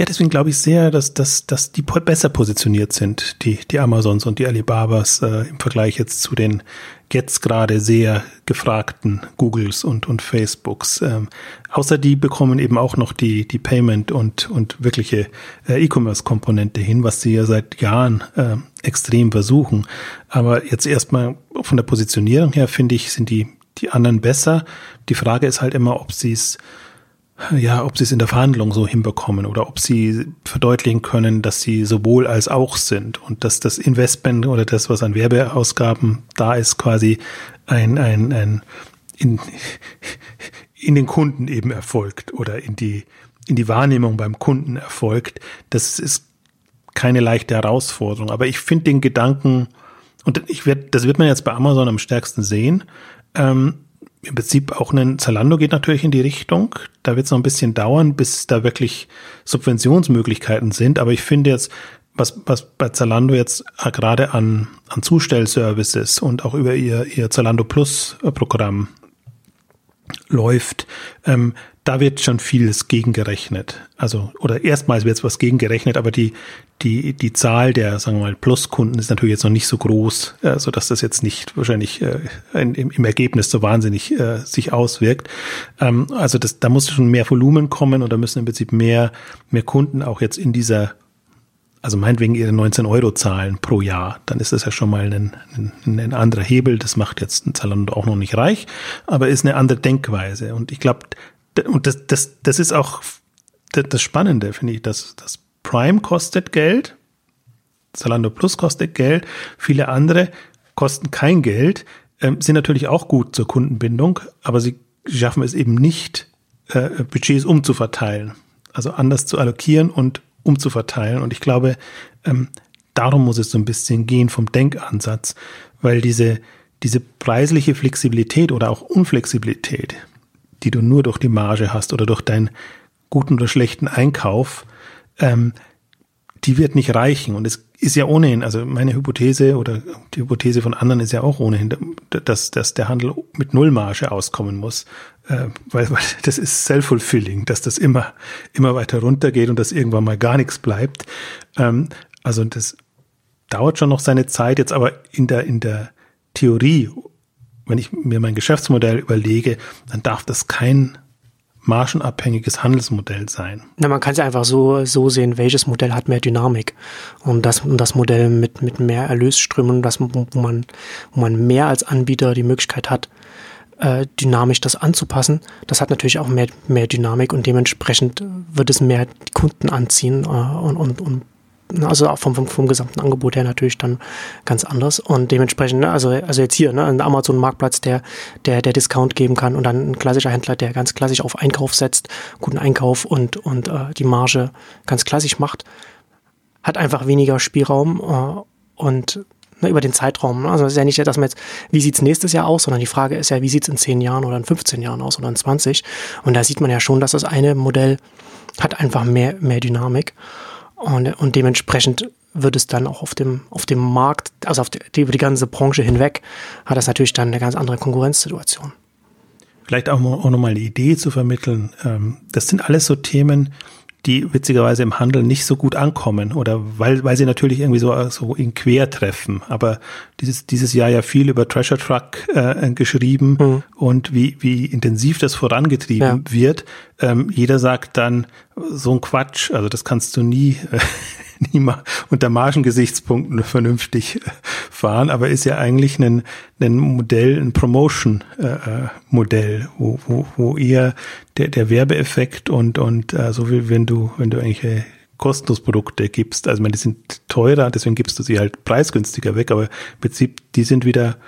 Ja, deswegen glaube ich sehr, dass, dass, dass die besser positioniert sind, die, die Amazons und die Alibabas äh, im Vergleich jetzt zu den jetzt gerade sehr gefragten Googles und, und Facebooks. Ähm, außer die bekommen eben auch noch die, die Payment und, und wirkliche äh, E-Commerce-Komponente hin, was sie ja seit Jahren äh, extrem versuchen. Aber jetzt erstmal von der Positionierung her, finde ich, sind die, die anderen besser. Die Frage ist halt immer, ob sie es ja, ob sie es in der Verhandlung so hinbekommen oder ob sie verdeutlichen können, dass sie sowohl als auch sind und dass das Investment oder das, was an Werbeausgaben da ist, quasi ein, ein, ein in, in den Kunden eben erfolgt oder in die, in die Wahrnehmung beim Kunden erfolgt. Das ist keine leichte Herausforderung. Aber ich finde den Gedanken, und ich werde, das wird man jetzt bei Amazon am stärksten sehen, ähm, im Prinzip auch ein Zalando geht natürlich in die Richtung. Da wird es noch ein bisschen dauern, bis da wirklich Subventionsmöglichkeiten sind. Aber ich finde jetzt, was, was bei Zalando jetzt gerade an, an Zustellservices und auch über ihr, ihr Zalando Plus Programm läuft, ähm, da wird schon vieles gegengerechnet. Also, oder erstmals wird was gegengerechnet, aber die, die, die Zahl der, sagen wir mal, Pluskunden ist natürlich jetzt noch nicht so groß, äh, so dass das jetzt nicht wahrscheinlich äh, in, im, im Ergebnis so wahnsinnig äh, sich auswirkt. Ähm, also das, da muss schon mehr Volumen kommen und da müssen im Prinzip mehr, mehr Kunden auch jetzt in dieser also meinetwegen ihre 19 Euro zahlen pro Jahr, dann ist das ja schon mal ein, ein, ein anderer Hebel. Das macht jetzt ein Zalando auch noch nicht reich, aber ist eine andere Denkweise. Und ich glaube, und das, das, das ist auch das Spannende, finde ich, dass das Prime kostet Geld, Zalando Plus kostet Geld, viele andere kosten kein Geld, ähm, sind natürlich auch gut zur Kundenbindung, aber sie schaffen es eben nicht, äh, Budgets umzuverteilen, also anders zu allokieren und umzuverteilen. Und ich glaube, ähm, darum muss es so ein bisschen gehen vom Denkansatz, weil diese, diese preisliche Flexibilität oder auch Unflexibilität, die du nur durch die Marge hast oder durch deinen guten oder schlechten Einkauf, ähm, die wird nicht reichen. Und es ist ja ohnehin, also meine Hypothese oder die Hypothese von anderen ist ja auch ohnehin, dass, dass der Handel mit Nullmarge auskommen muss. Äh, weil, weil das ist self-fulfilling, dass das immer, immer weiter runtergeht und dass irgendwann mal gar nichts bleibt. Ähm, also das dauert schon noch seine Zeit, jetzt aber in der, in der Theorie, wenn ich mir mein Geschäftsmodell überlege, dann darf das kein margenabhängiges Handelsmodell sein. Na, man kann es einfach so, so sehen, welches Modell hat mehr Dynamik. Und das, und das Modell mit, mit mehr Erlösströmen, das, wo, man, wo man mehr als Anbieter die Möglichkeit hat, äh, dynamisch das anzupassen, das hat natürlich auch mehr, mehr Dynamik und dementsprechend wird es mehr Kunden anziehen äh, und, und, und also vom, vom, vom gesamten Angebot her natürlich dann ganz anders. Und dementsprechend, ne, also, also jetzt hier, ne, ein Amazon-Marktplatz, der, der, der Discount geben kann und dann ein klassischer Händler, der ganz klassisch auf Einkauf setzt, guten Einkauf und, und äh, die Marge ganz klassisch macht, hat einfach weniger Spielraum äh, und ne, über den Zeitraum. Ne? Also es ist ja nicht, dass man jetzt, wie sieht's nächstes Jahr aus, sondern die Frage ist ja, wie sieht's in 10 Jahren oder in 15 Jahren aus oder in 20? Und da sieht man ja schon, dass das eine Modell hat einfach mehr, mehr Dynamik. Und, und dementsprechend wird es dann auch auf dem, auf dem Markt, also auf die, über die ganze Branche hinweg, hat das natürlich dann eine ganz andere Konkurrenzsituation. vielleicht auch, auch nochmal eine Idee zu vermitteln. Ähm, das sind alles so Themen, die witzigerweise im Handel nicht so gut ankommen oder weil, weil sie natürlich irgendwie so, so in Quer treffen. Aber dieses, dieses Jahr ja viel über Treasure Truck äh, geschrieben mhm. und wie, wie intensiv das vorangetrieben ja. wird. Ähm, jeder sagt dann so ein Quatsch, also das kannst du nie, äh, unter Margengesichtspunkten vernünftig äh, fahren, aber ist ja eigentlich ein, ein Modell, ein Promotion-Modell, äh, wo, wo, wo eher der, der Werbeeffekt und, und äh, so wie wenn du, wenn du eigentlich kostenlos Produkte gibst, also ich meine, die sind teurer, deswegen gibst du sie halt preisgünstiger weg, aber im Prinzip, die sind wieder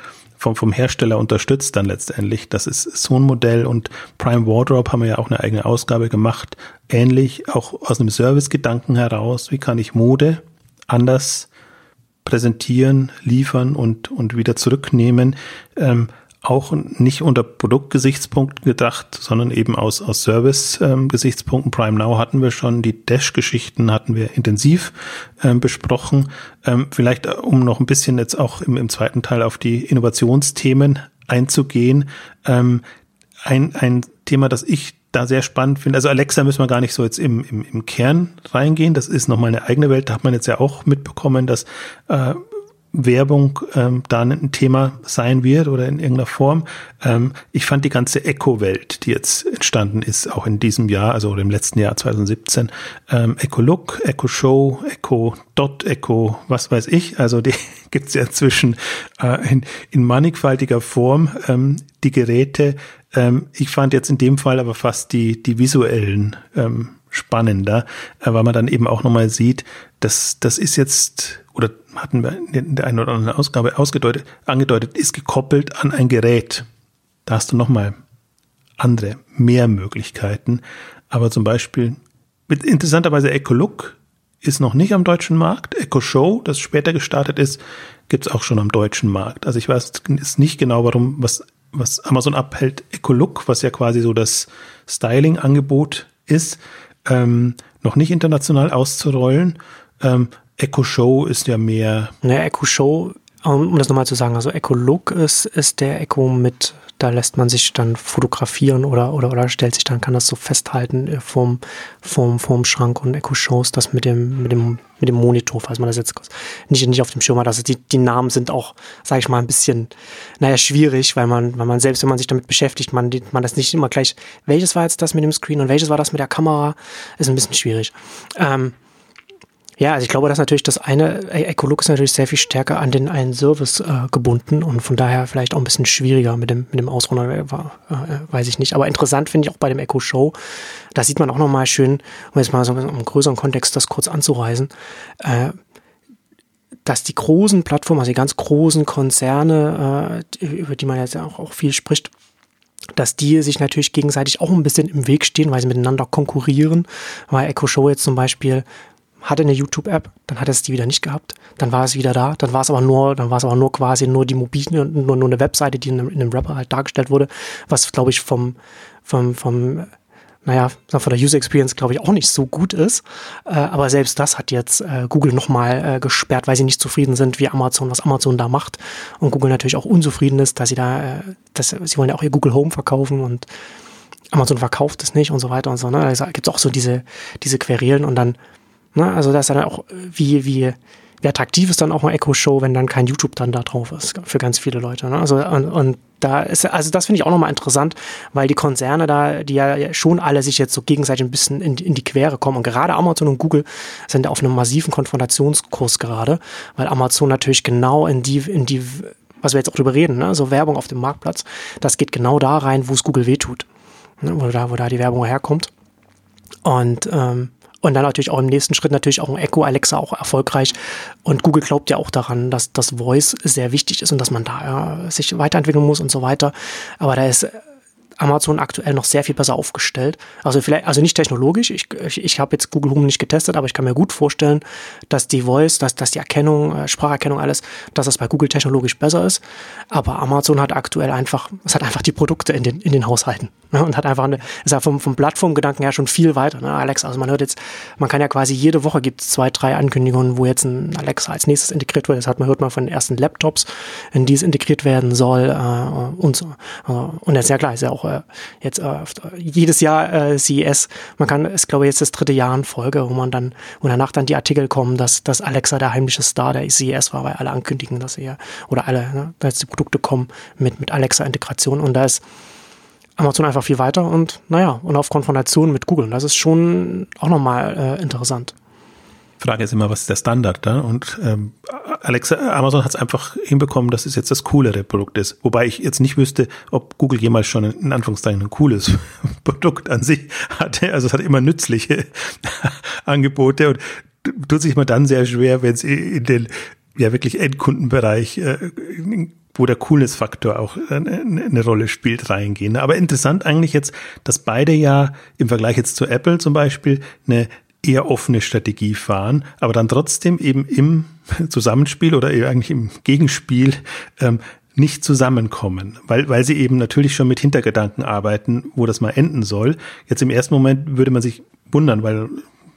vom, vom Hersteller unterstützt dann letztendlich. Das ist so ein Modell und Prime Wardrobe haben wir ja auch eine eigene Ausgabe gemacht. Ähnlich auch aus einem Servicegedanken heraus. Wie kann ich Mode anders präsentieren, liefern und, und wieder zurücknehmen? Ähm, auch nicht unter Produktgesichtspunkten gedacht, sondern eben aus, aus Service-Gesichtspunkten. Ähm, Prime Now hatten wir schon, die Dash-Geschichten hatten wir intensiv ähm, besprochen. Ähm, vielleicht, äh, um noch ein bisschen jetzt auch im, im zweiten Teil auf die Innovationsthemen einzugehen. Ähm, ein, ein Thema, das ich da sehr spannend finde. Also Alexa müssen wir gar nicht so jetzt im, im, im Kern reingehen. Das ist nochmal eine eigene Welt. Da hat man jetzt ja auch mitbekommen, dass äh, Werbung ähm, da ein Thema sein wird oder in irgendeiner Form. Ähm, ich fand die ganze Eco-Welt, die jetzt entstanden ist, auch in diesem Jahr, also im letzten Jahr 2017, ähm, Eco-Look, Eco-Show, Eco-Dot, Eco, was weiß ich, also die gibt's ja inzwischen äh, in, in mannigfaltiger Form, ähm, die Geräte. Ähm, ich fand jetzt in dem Fall aber fast die, die visuellen ähm, spannender, äh, weil man dann eben auch nochmal sieht, dass das ist jetzt oder hatten wir in der einen oder anderen Ausgabe ausgedeutet, angedeutet, ist gekoppelt an ein Gerät. Da hast du nochmal andere, mehr Möglichkeiten. Aber zum Beispiel mit interessanterweise EcoLook ist noch nicht am deutschen Markt. EcoShow, das später gestartet ist, gibt's auch schon am deutschen Markt. Also ich weiß ist nicht genau, warum, was, was Amazon abhält, EcoLook, was ja quasi so das Styling-Angebot ist, ähm, noch nicht international auszurollen. Ähm, Echo Show ist ja mehr. Ne, Echo Show, um das nochmal zu sagen, also Echo Look ist, ist der Echo mit, da lässt man sich dann fotografieren oder, oder, oder stellt sich dann, kann das so festhalten äh, vorm, vorm, vorm Schrank und Echo Shows das mit dem, mit dem, mit dem Monitor, falls man das jetzt nicht, nicht auf dem Schirm hat. Also die, die Namen sind auch, sage ich mal, ein bisschen, naja, schwierig, weil man, weil man selbst, wenn man sich damit beschäftigt, man, man das nicht immer gleich, welches war jetzt das mit dem Screen und welches war das mit der Kamera, ist ein bisschen schwierig. Ähm, ja, also ich glaube, dass natürlich das eine, e- Ecolog ist natürlich sehr viel stärker an den einen Service äh, gebunden und von daher vielleicht auch ein bisschen schwieriger mit dem, mit dem Ausrunden, äh, äh, weiß ich nicht. Aber interessant finde ich auch bei dem Echo Show, da sieht man auch nochmal schön, um jetzt mal so im größeren Kontext das kurz anzureisen, äh, dass die großen Plattformen, also die ganz großen Konzerne, äh, über die man jetzt auch, auch viel spricht, dass die sich natürlich gegenseitig auch ein bisschen im Weg stehen, weil sie miteinander konkurrieren. Weil Echo Show jetzt zum Beispiel hatte eine YouTube-App, dann hat es die wieder nicht gehabt, dann war es wieder da, dann war es aber nur, dann war es aber nur quasi nur die mobile, nur, nur eine Webseite, die in einem, in einem Rapper halt dargestellt wurde, was glaube ich vom, vom, vom, naja, von der User Experience glaube ich auch nicht so gut ist. Äh, aber selbst das hat jetzt äh, Google nochmal äh, gesperrt, weil sie nicht zufrieden sind, wie Amazon, was Amazon da macht. Und Google natürlich auch unzufrieden ist, dass sie da, äh, dass sie wollen ja auch ihr Google Home verkaufen und Amazon verkauft es nicht und so weiter und so. Ne? Da gibt es auch so diese, diese Querelen und dann Ne? Also das ist dann auch, wie, wie, wie attraktiv ist dann auch ein Echo-Show, wenn dann kein YouTube dann da drauf ist, für ganz viele Leute. Ne? Also und, und da ist, also das finde ich auch nochmal interessant, weil die Konzerne da, die ja schon alle sich jetzt so gegenseitig ein bisschen in, in die Quere kommen. Und gerade Amazon und Google sind auf einem massiven Konfrontationskurs gerade, weil Amazon natürlich genau in die, in die, was wir jetzt auch drüber reden, ne? so Werbung auf dem Marktplatz, das geht genau da rein, wo es Google wehtut. Ne? Wo da, wo da die Werbung herkommt. Und ähm, und dann natürlich auch im nächsten Schritt natürlich auch ein Echo, Alexa auch erfolgreich. Und Google glaubt ja auch daran, dass das Voice sehr wichtig ist und dass man da ja, sich weiterentwickeln muss und so weiter. Aber da ist Amazon aktuell noch sehr viel besser aufgestellt. Also vielleicht, also nicht technologisch. Ich, ich, ich habe jetzt Google Home nicht getestet, aber ich kann mir gut vorstellen, dass die Voice, dass, dass die Erkennung, äh, Spracherkennung, alles, dass das bei Google technologisch besser ist. Aber Amazon hat aktuell einfach, es hat einfach die Produkte in den, in den Haushalten. Ne, und hat einfach eine, ist ja vom, vom Plattformgedanken her schon viel weiter. Ne? Alexa, also man hört jetzt, man kann ja quasi jede Woche gibt es zwei, drei Ankündigungen, wo jetzt ein Alexa als nächstes integriert wird. Das hat man hört man von den ersten Laptops, in die es integriert werden soll äh, und so. Also, und das ist ja klar, ist ja auch äh, jetzt äh, jedes Jahr äh, CES. Man kann, ist glaube ich jetzt das dritte Jahr in Folge, wo man dann, wo danach dann die Artikel kommen, dass, dass Alexa der heimliche Star der CES war, weil alle ankündigen, dass er oder alle, ne, dass die Produkte kommen mit mit Alexa-Integration und da ist Amazon einfach viel weiter und naja, und auf Konfrontation mit Google. Das ist schon auch nochmal äh, interessant. Frage ist immer, was ist der Standard da? Und ähm, Alexa, Amazon hat es einfach hinbekommen, dass es jetzt das coolere Produkt ist. Wobei ich jetzt nicht wüsste, ob Google jemals schon in Anführungszeichen ein cooles Produkt an sich hatte. Also es hat immer nützliche Angebote und tut sich mal dann sehr schwer, wenn es in den ja wirklich Endkundenbereich äh, wo der Coolness-Faktor auch eine, eine, Rolle spielt, reingehen. Aber interessant eigentlich jetzt, dass beide ja im Vergleich jetzt zu Apple zum Beispiel eine eher offene Strategie fahren, aber dann trotzdem eben im Zusammenspiel oder eigentlich im Gegenspiel ähm, nicht zusammenkommen, weil, weil sie eben natürlich schon mit Hintergedanken arbeiten, wo das mal enden soll. Jetzt im ersten Moment würde man sich wundern, weil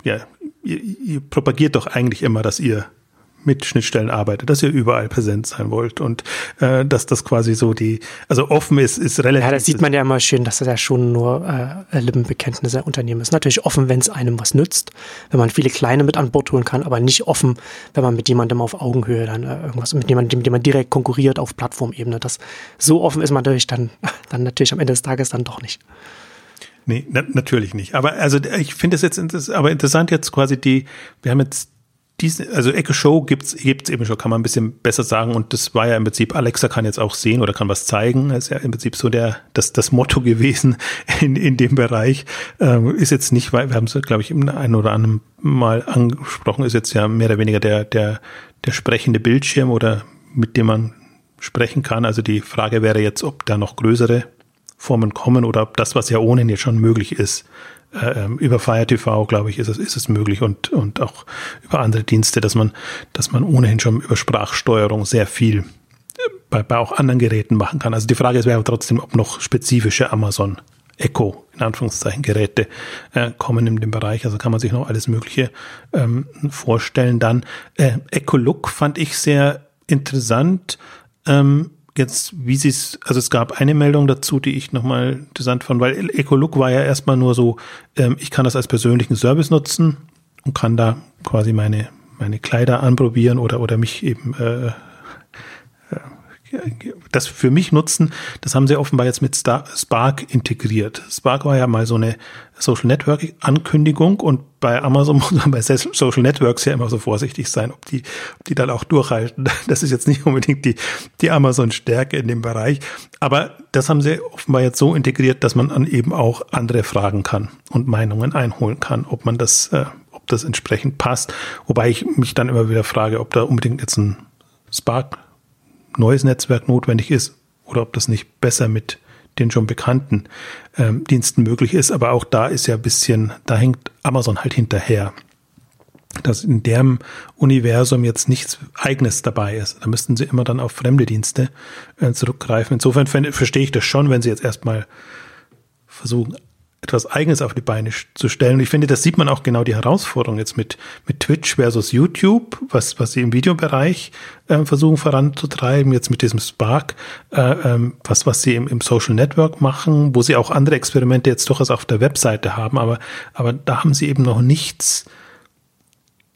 ja, ihr, ihr propagiert doch eigentlich immer, dass ihr mit Schnittstellen arbeitet, dass ihr überall präsent sein wollt und äh, dass das quasi so die, also offen ist, ist relativ. Ja, das sieht man ja immer schön, dass das ja schon nur äh, Lippenbekenntnisse Unternehmen ist. Natürlich offen, wenn es einem was nützt, wenn man viele kleine mit an Bord holen kann, aber nicht offen, wenn man mit jemandem auf Augenhöhe dann äh, irgendwas, mit jemandem, mit dem man direkt konkurriert auf Plattformebene. Das so offen ist man natürlich dann, dann natürlich am Ende des Tages dann doch nicht. Nee, na, natürlich nicht. Aber also ich finde es jetzt aber interessant jetzt quasi die, wir haben jetzt diese, also Echo Show gibt's, gibt's eben schon, kann man ein bisschen besser sagen. Und das war ja im Prinzip, Alexa kann jetzt auch sehen oder kann was zeigen. Das ist ja im Prinzip so der, das, das Motto gewesen in, in dem Bereich. Ähm, ist jetzt nicht, weil wir haben es, glaube ich, im einen oder anderen Mal angesprochen, ist jetzt ja mehr oder weniger der, der, der sprechende Bildschirm oder mit dem man sprechen kann. Also die Frage wäre jetzt, ob da noch größere Formen kommen oder ob das, was ja ohnehin jetzt schon möglich ist, äh, ähm, über Fire TV, glaube ich, ist es, ist es möglich und, und auch über andere Dienste, dass man, dass man ohnehin schon über Sprachsteuerung sehr viel äh, bei, bei auch anderen Geräten machen kann. Also die Frage ist, wäre trotzdem, ob noch spezifische Amazon Echo, in Anführungszeichen, Geräte äh, kommen in dem Bereich. Also kann man sich noch alles Mögliche ähm, vorstellen. Dann äh, Echo Look fand ich sehr interessant. Ähm, jetzt, wie sie es, also es gab eine Meldung dazu, die ich nochmal interessant fand, weil Ecolook war ja erstmal nur so, ähm, ich kann das als persönlichen Service nutzen und kann da quasi meine, meine Kleider anprobieren oder, oder mich eben äh, das für mich nutzen, das haben sie offenbar jetzt mit Spark integriert. Spark war ja mal so eine Social Network Ankündigung und bei Amazon muss man bei Social Networks ja immer so vorsichtig sein, ob die, ob die dann auch durchhalten. Das ist jetzt nicht unbedingt die, die Amazon-Stärke in dem Bereich. Aber das haben sie offenbar jetzt so integriert, dass man dann eben auch andere fragen kann und Meinungen einholen kann, ob man das, äh, ob das entsprechend passt. Wobei ich mich dann immer wieder frage, ob da unbedingt jetzt ein Spark neues Netzwerk notwendig ist oder ob das nicht besser mit den schon bekannten ähm, Diensten möglich ist. Aber auch da ist ja ein bisschen, da hängt Amazon halt hinterher. Dass in dem Universum jetzt nichts Eigenes dabei ist. Da müssten sie immer dann auf fremde Dienste äh, zurückgreifen. Insofern verstehe ich das schon, wenn sie jetzt erstmal versuchen, etwas Eigenes auf die Beine zu stellen. Und ich finde, das sieht man auch genau die Herausforderung jetzt mit, mit Twitch versus YouTube, was, was sie im Videobereich äh, versuchen voranzutreiben, jetzt mit diesem Spark, äh, ähm, was, was sie im, im Social Network machen, wo sie auch andere Experimente jetzt durchaus auf der Webseite haben, aber, aber da haben sie eben noch nichts,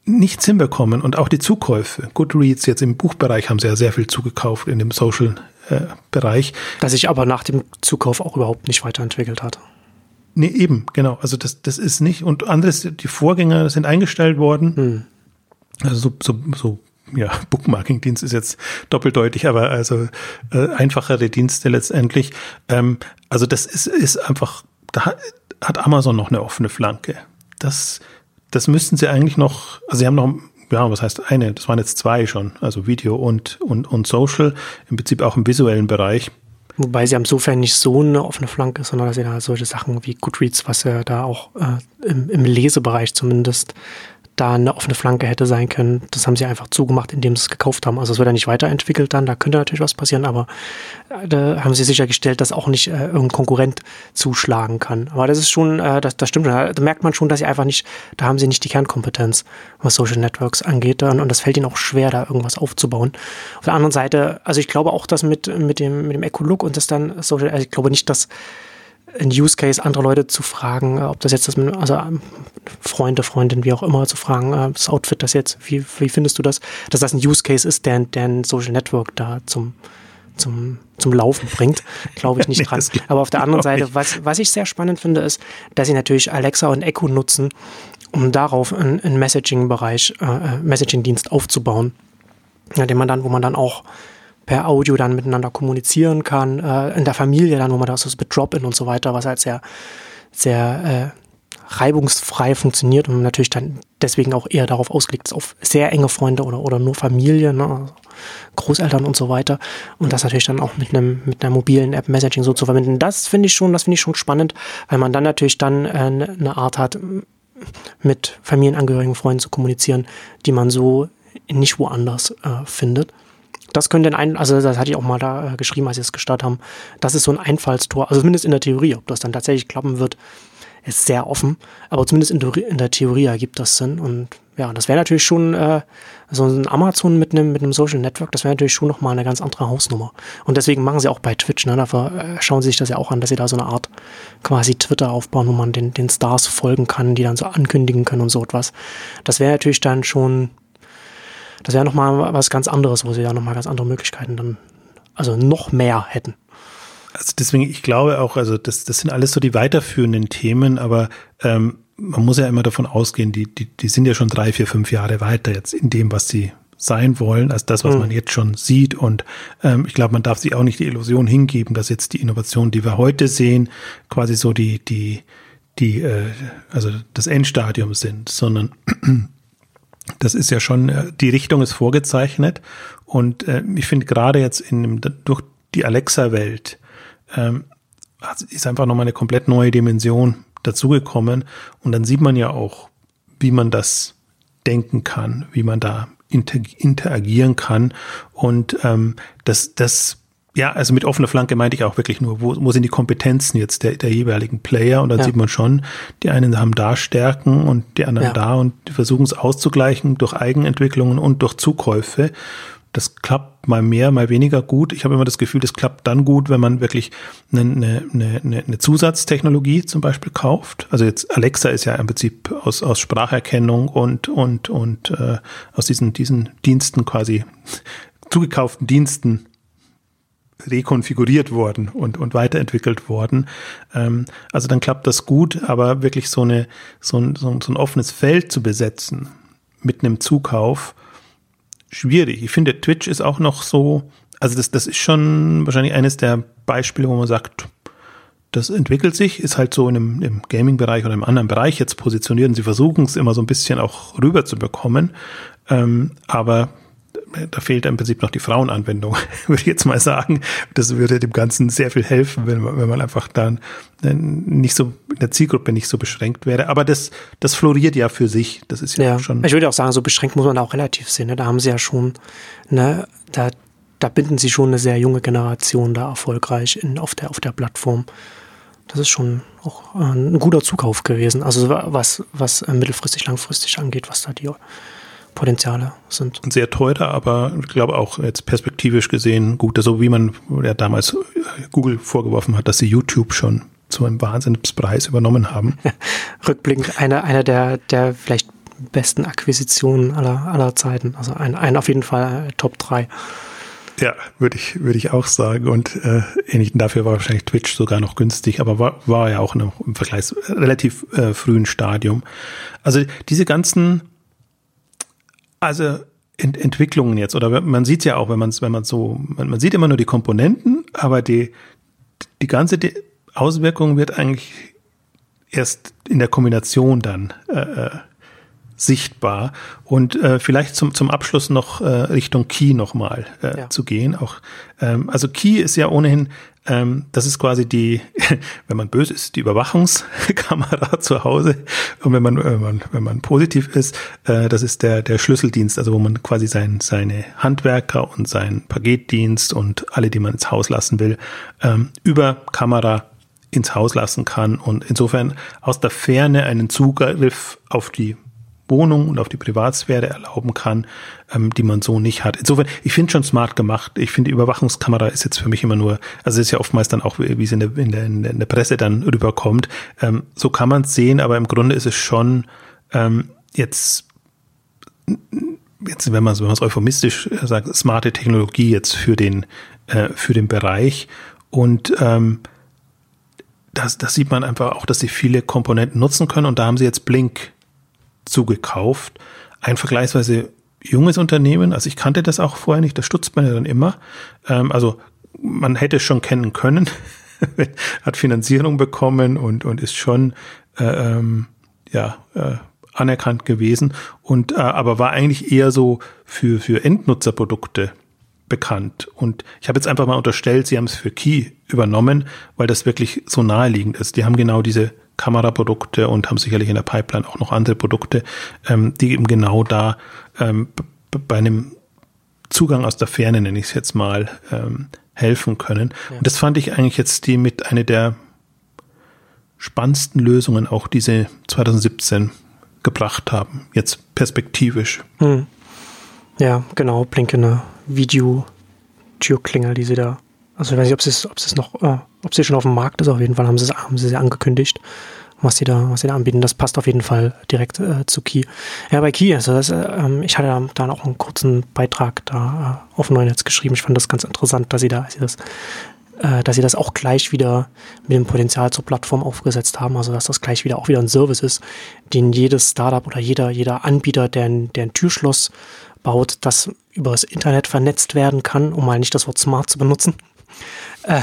nichts hinbekommen und auch die Zukäufe. Goodreads jetzt im Buchbereich haben sie ja sehr viel zugekauft in dem Social äh, Bereich. Das sich aber nach dem Zukauf auch überhaupt nicht weiterentwickelt hat. Nee, eben, genau. Also das, das ist nicht. Und anderes, die Vorgänger sind eingestellt worden. Hm. Also so, so, so ja, Bookmarking-Dienst ist jetzt doppeldeutig, aber also äh, einfachere Dienste letztendlich. Ähm, also das ist, ist einfach, da hat, hat Amazon noch eine offene Flanke. Das, das müssten sie eigentlich noch, also sie haben noch, ja, was heißt eine, das waren jetzt zwei schon, also Video und, und, und Social, im Prinzip auch im visuellen Bereich. Wobei sie insofern nicht so eine offene Flanke ist, sondern dass sie da solche Sachen wie Goodreads, was ja da auch äh, im, im, Lesebereich zumindest da eine offene Flanke hätte sein können. Das haben sie einfach zugemacht, indem sie es gekauft haben. Also es wird ja nicht weiterentwickelt dann, da könnte natürlich was passieren, aber äh, da haben sie sichergestellt, dass auch nicht äh, irgendein Konkurrent zuschlagen kann. Aber das ist schon, äh, das, das stimmt schon. Da merkt man schon, dass sie einfach nicht, da haben sie nicht die Kernkompetenz, was Social Networks angeht. Und, und das fällt ihnen auch schwer, da irgendwas aufzubauen. Auf der anderen Seite, also ich glaube auch, dass mit, mit dem, mit dem Eco-Look und das dann Social, also ich glaube nicht, dass ein Use Case, andere Leute zu fragen, äh, ob das jetzt das, also ähm, Freunde, Freundinnen, wie auch immer, zu fragen, äh, das Outfit, das jetzt, wie, wie findest du das, dass das ein Use Case ist, der, der ein Social Network da zum, zum, zum Laufen bringt, glaube ich nicht dran. nee, Aber auf der anderen Seite, was, was ich sehr spannend finde, ist, dass sie natürlich Alexa und Echo nutzen, um darauf einen, einen Messaging-Bereich, äh, äh, Messaging-Dienst aufzubauen, ja, den man dann, wo man dann auch per Audio dann miteinander kommunizieren kann, äh, in der Familie dann, wo man das mit Drop-In und so weiter, was halt sehr, sehr äh, reibungsfrei funktioniert und natürlich dann deswegen auch eher darauf ausgelegt ist, auf sehr enge Freunde oder, oder nur Familie, ne, also Großeltern und so weiter. Und das natürlich dann auch mit einem, mit einer mobilen App Messaging so zu verbinden. Das finde ich schon, das finde ich schon spannend, weil man dann natürlich dann äh, eine Art hat, mit Familienangehörigen, Freunden zu kommunizieren, die man so nicht woanders äh, findet das könnte ein, also das hatte ich auch mal da äh, geschrieben, als sie es gestartet haben. Das ist so ein Einfallstor, also zumindest in der Theorie. Ob das dann tatsächlich klappen wird, ist sehr offen. Aber zumindest in, der Theorie ergibt das Sinn. Und ja, das wäre natürlich schon äh, so ein Amazon mit einem mit einem Social Network. Das wäre natürlich schon noch mal eine ganz andere Hausnummer. Und deswegen machen sie auch bei Twitch. Ne, dafür äh, schauen sie sich das ja auch an, dass sie da so eine Art quasi Twitter aufbauen, wo man den den Stars folgen kann, die dann so ankündigen können und so etwas. Das wäre natürlich dann schon das wäre nochmal was ganz anderes, wo sie ja nochmal ganz andere Möglichkeiten dann, also noch mehr hätten. Also deswegen, ich glaube auch, also das, das sind alles so die weiterführenden Themen, aber ähm, man muss ja immer davon ausgehen, die, die, die sind ja schon drei, vier, fünf Jahre weiter jetzt in dem, was sie sein wollen, als das, was mhm. man jetzt schon sieht. Und ähm, ich glaube, man darf sich auch nicht die Illusion hingeben, dass jetzt die Innovationen, die wir heute sehen, quasi so die, die, die, äh, also das Endstadium sind, sondern das ist ja schon, äh, die Richtung ist vorgezeichnet. Und äh, ich finde gerade jetzt in, durch die Alexa-Welt ähm, ist einfach nochmal eine komplett neue Dimension dazugekommen. Und dann sieht man ja auch, wie man das denken kann, wie man da interagieren kann. Und ähm, das, das ja, also mit offener Flanke meinte ich auch wirklich nur, wo, wo sind die Kompetenzen jetzt der, der jeweiligen Player? Und dann ja. sieht man schon, die einen haben da Stärken und die anderen ja. da und die versuchen es auszugleichen durch Eigenentwicklungen und durch Zukäufe. Das klappt mal mehr, mal weniger gut. Ich habe immer das Gefühl, das klappt dann gut, wenn man wirklich eine, eine, eine, eine Zusatztechnologie zum Beispiel kauft. Also jetzt Alexa ist ja im Prinzip aus, aus Spracherkennung und, und, und äh, aus diesen, diesen Diensten quasi zugekauften Diensten rekonfiguriert worden und, und weiterentwickelt worden. Ähm, also dann klappt das gut, aber wirklich so, eine, so, ein, so, ein, so ein offenes Feld zu besetzen mit einem Zukauf, schwierig. Ich finde, Twitch ist auch noch so, also das, das ist schon wahrscheinlich eines der Beispiele, wo man sagt, das entwickelt sich, ist halt so in einem, im Gaming-Bereich oder im anderen Bereich jetzt positioniert und sie versuchen es immer so ein bisschen auch rüber zu bekommen. Ähm, aber da fehlt im Prinzip noch die Frauenanwendung, würde ich jetzt mal sagen. Das würde dem Ganzen sehr viel helfen, wenn man, wenn man einfach dann nicht so in der Zielgruppe nicht so beschränkt wäre. Aber das, das floriert ja für sich. Das ist ja, ja. schon. Ich würde auch sagen, so beschränkt muss man auch relativ sehen. Ne? Da haben sie ja schon, ne, da, da binden sie schon eine sehr junge Generation da erfolgreich in, auf der, auf der Plattform. Das ist schon auch ein guter Zukauf gewesen. Also was, was mittelfristig, langfristig angeht, was da die Potenziale sind. Sehr teuer, aber ich glaube auch jetzt perspektivisch gesehen gut, so wie man ja damals Google vorgeworfen hat, dass sie YouTube schon zu einem Wahnsinnspreis übernommen haben. Rückblickend einer, einer der, der vielleicht besten Akquisitionen aller, aller Zeiten. Also ein, ein auf jeden Fall äh, Top 3. Ja, würde ich, würde ich auch sagen. Und äh, ähnlich dafür war wahrscheinlich Twitch sogar noch günstig, aber war, war ja auch noch im Vergleich relativ äh, frühen Stadium. Also diese ganzen also Ent Entwicklungen jetzt, oder man sieht ja auch, wenn man es, wenn man so, man, man, sieht immer nur die Komponenten, aber die, die ganze die Auswirkung wird eigentlich erst in der Kombination dann äh, äh sichtbar. Und äh, vielleicht zum, zum Abschluss noch äh, Richtung Key nochmal äh, ja. zu gehen. Auch, ähm, also Key ist ja ohnehin, ähm, das ist quasi die, wenn man böse ist, die Überwachungskamera zu Hause. Und wenn man, wenn man, wenn man positiv ist, äh, das ist der, der Schlüsseldienst, also wo man quasi sein, seine Handwerker und seinen Paketdienst und alle, die man ins Haus lassen will, ähm, über Kamera ins Haus lassen kann und insofern aus der Ferne einen Zugriff auf die Wohnung und auf die Privatsphäre erlauben kann, ähm, die man so nicht hat. Insofern, ich finde schon smart gemacht. Ich finde, die Überwachungskamera ist jetzt für mich immer nur, also ist ja oftmals dann auch, wie es in der, in der, in der Presse dann rüberkommt. Ähm, so kann man es sehen, aber im Grunde ist es schon ähm, jetzt jetzt, wenn man es euphemistisch sagt, smarte Technologie jetzt für den, äh, für den Bereich. Und ähm, das, das sieht man einfach auch, dass sie viele Komponenten nutzen können. Und da haben sie jetzt Blink zugekauft. Ein vergleichsweise junges Unternehmen, also ich kannte das auch vorher nicht, das stutzt man ja dann immer. Ähm, also man hätte es schon kennen können, hat Finanzierung bekommen und, und ist schon äh, ähm, ja, äh, anerkannt gewesen und äh, aber war eigentlich eher so für, für Endnutzerprodukte bekannt. Und ich habe jetzt einfach mal unterstellt, sie haben es für Key übernommen, weil das wirklich so naheliegend ist. Die haben genau diese Kameraprodukte und haben sicherlich in der Pipeline auch noch andere Produkte, ähm, die eben genau da ähm, bei einem Zugang aus der Ferne, nenne ich es jetzt mal, ähm, helfen können. Ja. Und das fand ich eigentlich jetzt die mit eine der spannendsten Lösungen auch diese 2017 gebracht haben, jetzt perspektivisch. Hm. Ja, genau, blinkende Video-Türklingel, die sie da, also ich weiß nicht, ob es, ob es noch, äh, ob sie schon auf dem Markt ist, auf jeden Fall haben sie, haben sie sie angekündigt, was sie da, was sie da anbieten. Das passt auf jeden Fall direkt äh, zu Key. Ja, bei Key, also das, äh, ich hatte da noch einen kurzen Beitrag da äh, auf Neunetz geschrieben. Ich fand das ganz interessant, dass sie da, dass sie das äh, dass sie das auch gleich wieder mit dem Potenzial zur Plattform aufgesetzt haben, also dass das gleich wieder auch wieder ein Service ist, den jedes Startup oder jeder, jeder Anbieter, der ein, der ein Türschloss baut, das über das Internet vernetzt werden kann, um mal nicht das Wort smart zu benutzen, äh,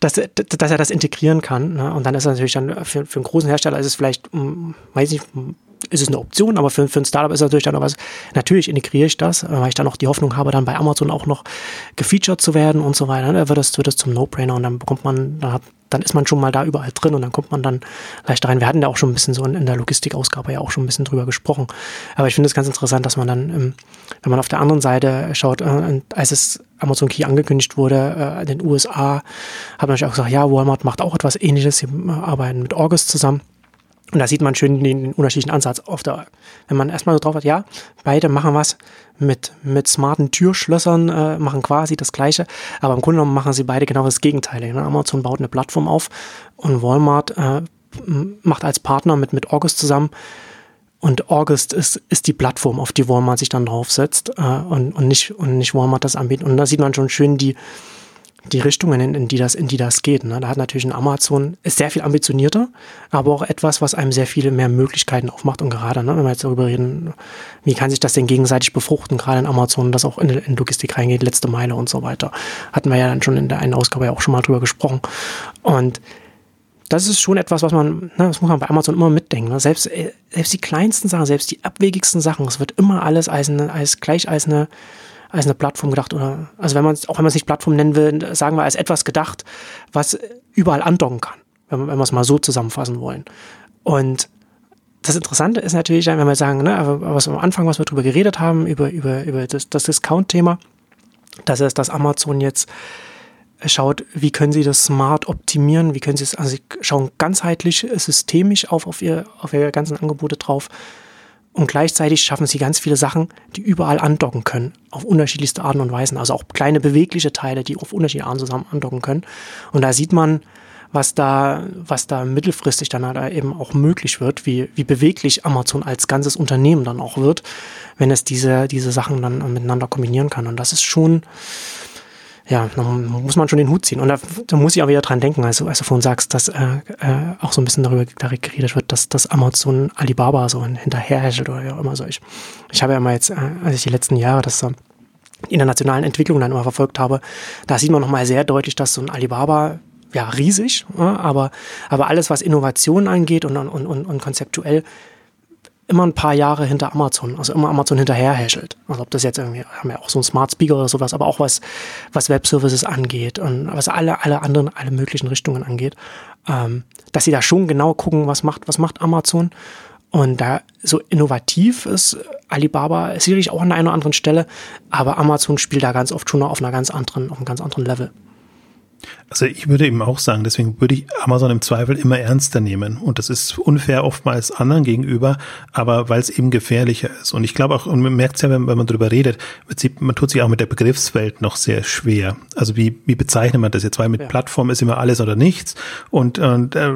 dass, dass er das integrieren kann. Ne? Und dann ist er natürlich dann für, für einen großen Hersteller ist es vielleicht, hm, weiß ich, ist es eine Option, aber für, für ein Startup ist es natürlich dann noch was. Natürlich integriere ich das, weil ich dann auch die Hoffnung habe, dann bei Amazon auch noch gefeatured zu werden und so weiter. Ne? Da wird es, wird es zum No-Brainer und dann bekommt man, dann hat dann ist man schon mal da überall drin und dann kommt man dann leichter rein. Wir hatten da auch schon ein bisschen so in der Logistikausgabe ja auch schon ein bisschen drüber gesprochen. Aber ich finde es ganz interessant, dass man dann, ähm, wenn man auf der anderen Seite schaut, äh, als es Amazon Key angekündigt wurde äh, in den USA, hat man natürlich auch gesagt, ja, Walmart macht auch etwas ähnliches. Sie äh, arbeiten mit August zusammen. Und da sieht man schön den unterschiedlichen Ansatz. Der, wenn man erstmal so drauf hat, ja, beide machen was mit, mit smarten Türschlössern, äh, machen quasi das Gleiche, aber im Grunde genommen machen sie beide genau das Gegenteil. Amazon baut eine Plattform auf und Walmart äh, macht als Partner mit, mit August zusammen. Und August ist, ist die Plattform, auf die Walmart sich dann draufsetzt äh, und, und, nicht, und nicht Walmart das anbietet. Und da sieht man schon schön die, die Richtungen, in, in, die das, in die das geht. Ne? Da hat natürlich ein Amazon, ist sehr viel ambitionierter, aber auch etwas, was einem sehr viele mehr Möglichkeiten aufmacht. Und gerade, ne, wenn wir jetzt darüber reden, wie kann sich das denn gegenseitig befruchten, gerade in Amazon, das auch in, in Logistik reingeht, letzte Meile und so weiter. Hatten wir ja dann schon in der einen Ausgabe ja auch schon mal drüber gesprochen. Und das ist schon etwas, was man, ne, das muss man bei Amazon immer mitdenken. Ne? Selbst, äh, selbst die kleinsten Sachen, selbst die abwegigsten Sachen, es wird immer alles als, eine, als gleich als eine als eine Plattform gedacht oder also wenn man es auch wenn man es nicht Plattform nennen will, sagen wir als etwas gedacht, was überall andocken kann, wenn, wenn wir es mal so zusammenfassen wollen. Und das Interessante ist natürlich, wenn wir sagen, ne, was am Anfang, was wir darüber geredet haben, über, über, über das, das Discount-Thema, das ist, dass Amazon jetzt schaut, wie können sie das smart optimieren, wie können sie es, also sie schauen ganzheitlich, systemisch auf, auf, ihr, auf ihre ganzen Angebote drauf und gleichzeitig schaffen sie ganz viele Sachen, die überall andocken können, auf unterschiedlichste Arten und Weisen. Also auch kleine bewegliche Teile, die auf unterschiedliche Arten zusammen andocken können. Und da sieht man, was da, was da mittelfristig dann halt eben auch möglich wird, wie, wie beweglich Amazon als ganzes Unternehmen dann auch wird, wenn es diese, diese Sachen dann miteinander kombinieren kann. Und das ist schon, ja, da muss man schon den Hut ziehen. Und da, da muss ich auch wieder dran denken, also als du vorhin sagst, dass äh, äh, auch so ein bisschen darüber, geredet wird, dass, dass Amazon Alibaba so hinterherhält oder ja immer so. Ich, ich habe ja mal jetzt, äh, als ich die letzten Jahre das so internationalen Entwicklungen dann immer verfolgt habe, da sieht man nochmal sehr deutlich, dass so ein Alibaba ja riesig, ja, aber, aber alles, was Innovation angeht und, und, und, und konzeptuell immer ein paar Jahre hinter Amazon, also immer Amazon hinterherhäschelt. Also ob das jetzt irgendwie, haben wir auch so einen Smart Speaker oder sowas, aber auch was, was Webservices angeht und was alle, alle anderen, alle möglichen Richtungen angeht, ähm, dass sie da schon genau gucken, was macht, was macht Amazon. Und da so innovativ ist Alibaba sicherlich auch an einer anderen Stelle, aber Amazon spielt da ganz oft schon auf einer ganz anderen, auf einem ganz anderen Level. Also ich würde eben auch sagen, deswegen würde ich Amazon im Zweifel immer ernster nehmen. Und das ist unfair oftmals anderen gegenüber, aber weil es eben gefährlicher ist. Und ich glaube auch, und man merkt es ja, wenn, wenn man darüber redet, man tut sich auch mit der Begriffswelt noch sehr schwer. Also wie, wie bezeichnet man das jetzt? Weil mit ja. Plattform ist immer alles oder nichts und, und äh,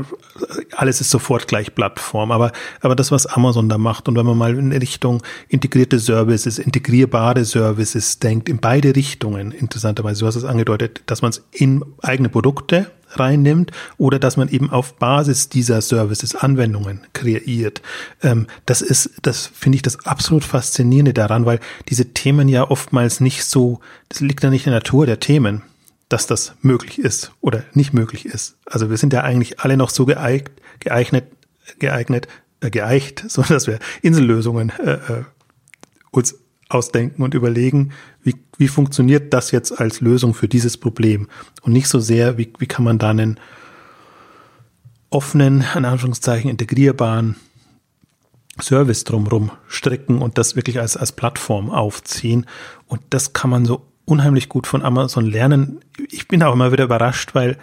alles ist sofort gleich Plattform. Aber, aber das, was Amazon da macht und wenn man mal in Richtung integrierte Services, integrierbare Services denkt, in beide Richtungen, interessanterweise, du hast es angedeutet, dass man es in eigene Produkte reinnimmt oder dass man eben auf Basis dieser Services Anwendungen kreiert. Ähm, das ist, das finde ich das absolut faszinierende daran, weil diese Themen ja oftmals nicht so, das liegt ja nicht in der Natur der Themen, dass das möglich ist oder nicht möglich ist. Also wir sind ja eigentlich alle noch so geeignet, geeignet, geeignet, äh, geeicht, so dass wir Insellösungen äh, äh uns ausdenken und überlegen, wie, wie funktioniert das jetzt als Lösung für dieses Problem und nicht so sehr, wie, wie kann man da einen offenen, in Anführungszeichen integrierbaren Service drumherum stricken und das wirklich als, als Plattform aufziehen. Und das kann man so unheimlich gut von Amazon lernen. Ich bin auch immer wieder überrascht, weil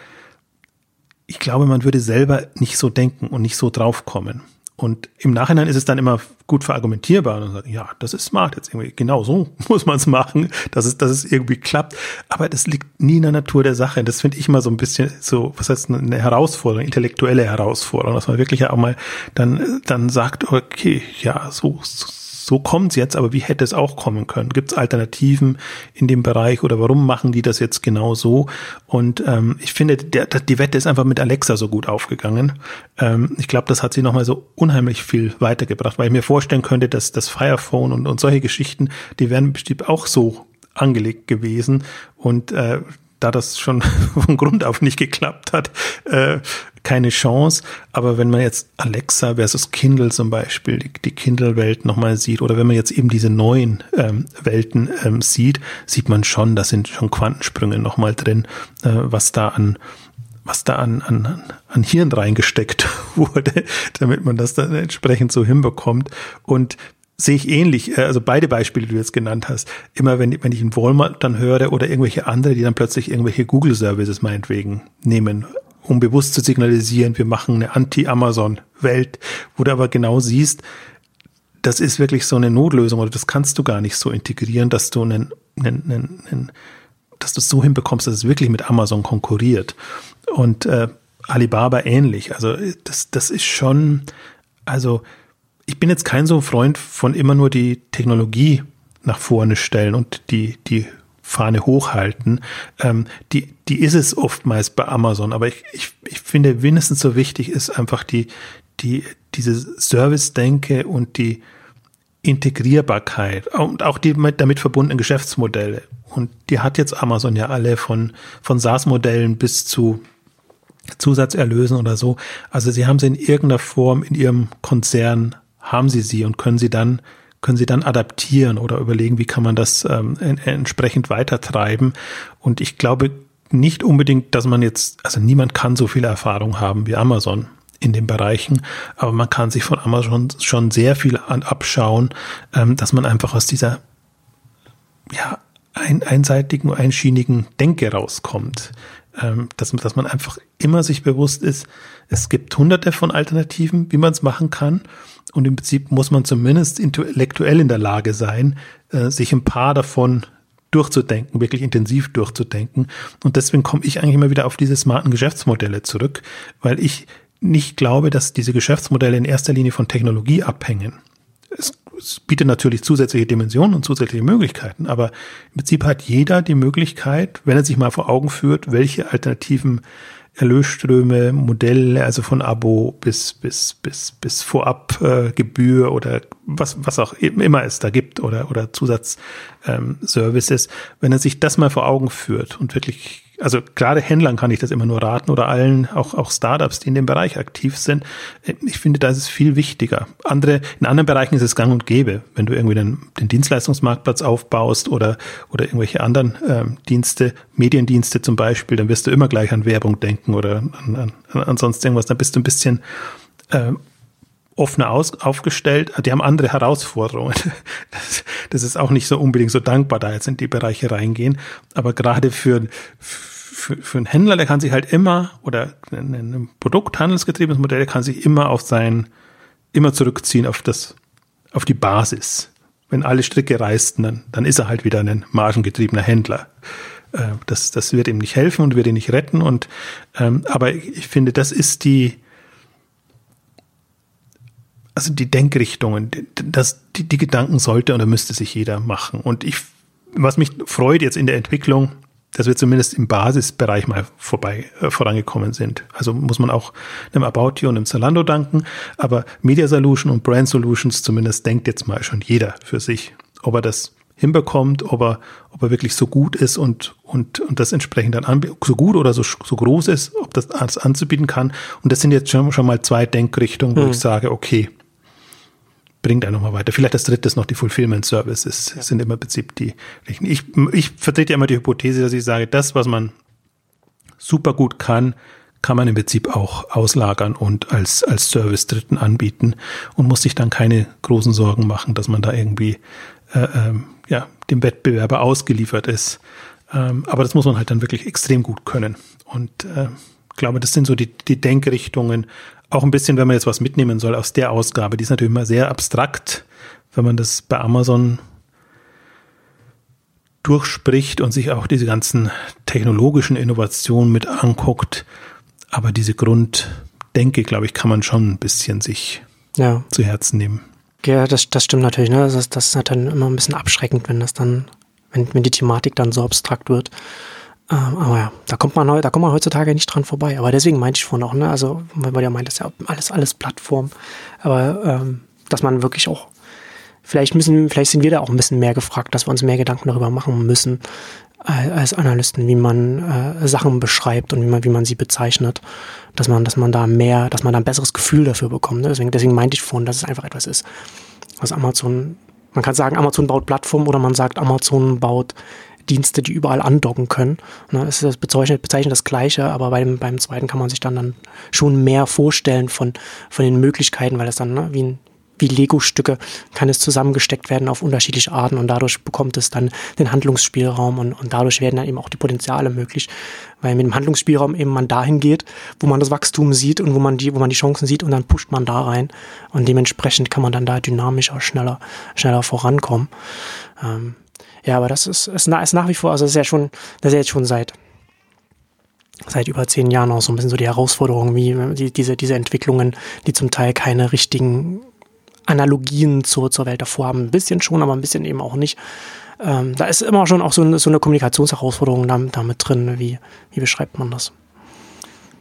ich glaube, man würde selber nicht so denken und nicht so draufkommen. Und im Nachhinein ist es dann immer gut verargumentierbar und sagt, ja, das ist smart jetzt irgendwie. Genau so muss man es machen, dass es, dass es irgendwie klappt. Aber das liegt nie in der Natur der Sache. Das finde ich immer so ein bisschen so, was heißt eine Herausforderung, intellektuelle Herausforderung, dass man wirklich auch mal dann, dann sagt, okay, ja, so, so so kommt's jetzt, aber wie hätte es auch kommen können? Gibt es Alternativen in dem Bereich oder warum machen die das jetzt genau so? Und ähm, ich finde, der, die Wette ist einfach mit Alexa so gut aufgegangen. Ähm, ich glaube, das hat sie nochmal so unheimlich viel weitergebracht, weil ich mir vorstellen könnte, dass das Firephone und, und solche Geschichten, die wären bestimmt auch so angelegt gewesen und äh, da das schon von Grund auf nicht geklappt hat, äh, keine Chance. Aber wenn man jetzt Alexa versus Kindle zum Beispiel, die, die Kindle-Welt nochmal sieht, oder wenn man jetzt eben diese neuen ähm, Welten ähm, sieht, sieht man schon, da sind schon Quantensprünge nochmal drin, äh, was da an was da an, an, an Hirn reingesteckt wurde, damit man das dann entsprechend so hinbekommt. Und sehe ich ähnlich, äh, also beide Beispiele, die du jetzt genannt hast. Immer wenn, wenn ich einen Walmart dann höre oder irgendwelche andere, die dann plötzlich irgendwelche Google-Services meinetwegen nehmen, um bewusst zu signalisieren, wir machen eine Anti-Amazon-Welt, wo du aber genau siehst, das ist wirklich so eine Notlösung oder das kannst du gar nicht so integrieren, dass du einen, einen, einen, einen dass du es so hinbekommst, dass es wirklich mit Amazon konkurriert. Und äh, Alibaba ähnlich. Also das, das ist schon, also ich bin jetzt kein so Freund von immer nur die Technologie nach vorne stellen und die, die Fahne hochhalten. Ähm, die, die ist es oftmals bei Amazon, aber ich, ich, ich finde mindestens so wichtig ist einfach die, die, diese Service-Denke und die Integrierbarkeit und auch die damit verbundenen Geschäftsmodelle. Und die hat jetzt Amazon ja alle von, von SaaS-Modellen bis zu Zusatzerlösen oder so. Also sie haben sie in irgendeiner Form in ihrem Konzern, haben sie sie und können sie dann können sie dann adaptieren oder überlegen, wie kann man das ähm, entsprechend weitertreiben. Und ich glaube nicht unbedingt, dass man jetzt, also niemand kann so viel Erfahrung haben wie Amazon in den Bereichen, aber man kann sich von Amazon schon sehr viel an, abschauen, ähm, dass man einfach aus dieser ja, ein, einseitigen, einschienigen Denke rauskommt. Ähm, dass, dass man einfach immer sich bewusst ist, es gibt hunderte von Alternativen, wie man es machen kann und im Prinzip muss man zumindest intellektuell in der Lage sein, äh, sich ein paar davon durchzudenken, wirklich intensiv durchzudenken. Und deswegen komme ich eigentlich immer wieder auf diese smarten Geschäftsmodelle zurück, weil ich nicht glaube, dass diese Geschäftsmodelle in erster Linie von Technologie abhängen. Es, es bietet natürlich zusätzliche Dimensionen und zusätzliche Möglichkeiten, aber im Prinzip hat jeder die Möglichkeit, wenn er sich mal vor Augen führt, welche alternativen Erlösströme, Modelle, also von Abo bis bis bis bis Vorabgebühr äh, oder was was auch immer es da gibt oder oder Zusatzservices, ähm, wenn er sich das mal vor Augen führt und wirklich also gerade Händlern kann ich das immer nur raten oder allen, auch, auch Startups, die in dem Bereich aktiv sind. Ich finde, da ist es viel wichtiger. Andere, in anderen Bereichen ist es gang und gäbe. Wenn du irgendwie den, den Dienstleistungsmarktplatz aufbaust oder, oder irgendwelche anderen ähm, Dienste, Mediendienste zum Beispiel, dann wirst du immer gleich an Werbung denken oder an, an, an sonst irgendwas. Dann bist du ein bisschen äh, offener aus, aufgestellt. Die haben andere Herausforderungen. Das, das, ist auch nicht so unbedingt so dankbar, da jetzt in die Bereiche reingehen. Aber gerade für, für, für einen Händler, der kann sich halt immer, oder ein, ein produkthandelsgetriebenes Modell, der kann sich immer auf sein, immer zurückziehen auf das, auf die Basis. Wenn alle Stricke reisten, dann, dann ist er halt wieder ein margengetriebener Händler. Äh, das, das wird ihm nicht helfen und wird ihn nicht retten. Und, ähm, aber ich finde, das ist die, also die Denkrichtungen, das, die, die Gedanken sollte oder müsste sich jeder machen. Und ich, was mich freut jetzt in der Entwicklung, dass wir zumindest im Basisbereich mal vorbei äh, vorangekommen sind. Also muss man auch einem About You und einem Zalando danken, aber Media Solution und Brand Solutions zumindest denkt jetzt mal schon jeder für sich, ob er das hinbekommt, ob er, ob er wirklich so gut ist und, und, und das entsprechend dann so gut oder so, so groß ist, ob das alles anzubieten kann. Und das sind jetzt schon, schon mal zwei Denkrichtungen, wo hm. ich sage, okay, bringt einen nochmal weiter. Vielleicht das dritte ist noch die Fulfillment Services, ja. sind im Prinzip die. Ich, ich vertrete ja immer die Hypothese, dass ich sage, das, was man super gut kann, kann man im Prinzip auch auslagern und als, als Service Dritten anbieten und muss sich dann keine großen Sorgen machen, dass man da irgendwie äh, ähm, ja, dem Wettbewerber ausgeliefert ist. Ähm, aber das muss man halt dann wirklich extrem gut können. Und äh, glaube, das sind so die, die Denkrichtungen, auch ein bisschen, wenn man jetzt was mitnehmen soll aus der Ausgabe, die ist natürlich immer sehr abstrakt, wenn man das bei Amazon durchspricht und sich auch diese ganzen technologischen Innovationen mit anguckt. Aber diese Grunddenke, glaube ich, kann man schon ein bisschen sich ja. zu Herzen nehmen. Ja, das, das stimmt natürlich. Ne? Das, das ist dann immer ein bisschen abschreckend, wenn das dann, wenn, wenn die Thematik dann so abstrakt wird. Ähm, aber ja, da kommt man da kommt man heutzutage nicht dran vorbei. Aber deswegen meinte ich vorhin auch, ne, also, weil man ja meint, das ist ja alles, alles Plattform. Aber ähm, dass man wirklich auch, vielleicht müssen, vielleicht sind wir da auch ein bisschen mehr gefragt, dass wir uns mehr Gedanken darüber machen müssen, äh, als Analysten, wie man äh, Sachen beschreibt und wie man, wie man sie bezeichnet, dass man, dass man da mehr, dass man da ein besseres Gefühl dafür bekommt. Ne? Deswegen, deswegen meinte ich vorhin, dass es einfach etwas ist, was Amazon, man kann sagen, Amazon baut Plattform oder man sagt, Amazon baut Dienste, die überall andocken können. Ne, es ist bezeichnet, bezeichnet das Gleiche, aber beim, beim zweiten kann man sich dann, dann schon mehr vorstellen von, von den Möglichkeiten, weil es dann ne, wie wie Lego-Stücke kann es zusammengesteckt werden auf unterschiedliche Arten und dadurch bekommt es dann den Handlungsspielraum und, und dadurch werden dann eben auch die Potenziale möglich, weil mit dem Handlungsspielraum eben man dahin geht, wo man das Wachstum sieht und wo man die, wo man die Chancen sieht und dann pusht man da rein und dementsprechend kann man dann da dynamischer, schneller, schneller vorankommen. Ähm, ja, aber das ist, ist, ist nach wie vor, also das ist ja schon, das ist ja jetzt schon seit seit über zehn Jahren auch so ein bisschen so die Herausforderung, wie die, diese, diese Entwicklungen, die zum Teil keine richtigen Analogien zur, zur Welt davor haben. Ein bisschen schon, aber ein bisschen eben auch nicht. Ähm, da ist immer schon auch so eine, so eine Kommunikationsherausforderung damit, damit drin. Wie, wie beschreibt man das?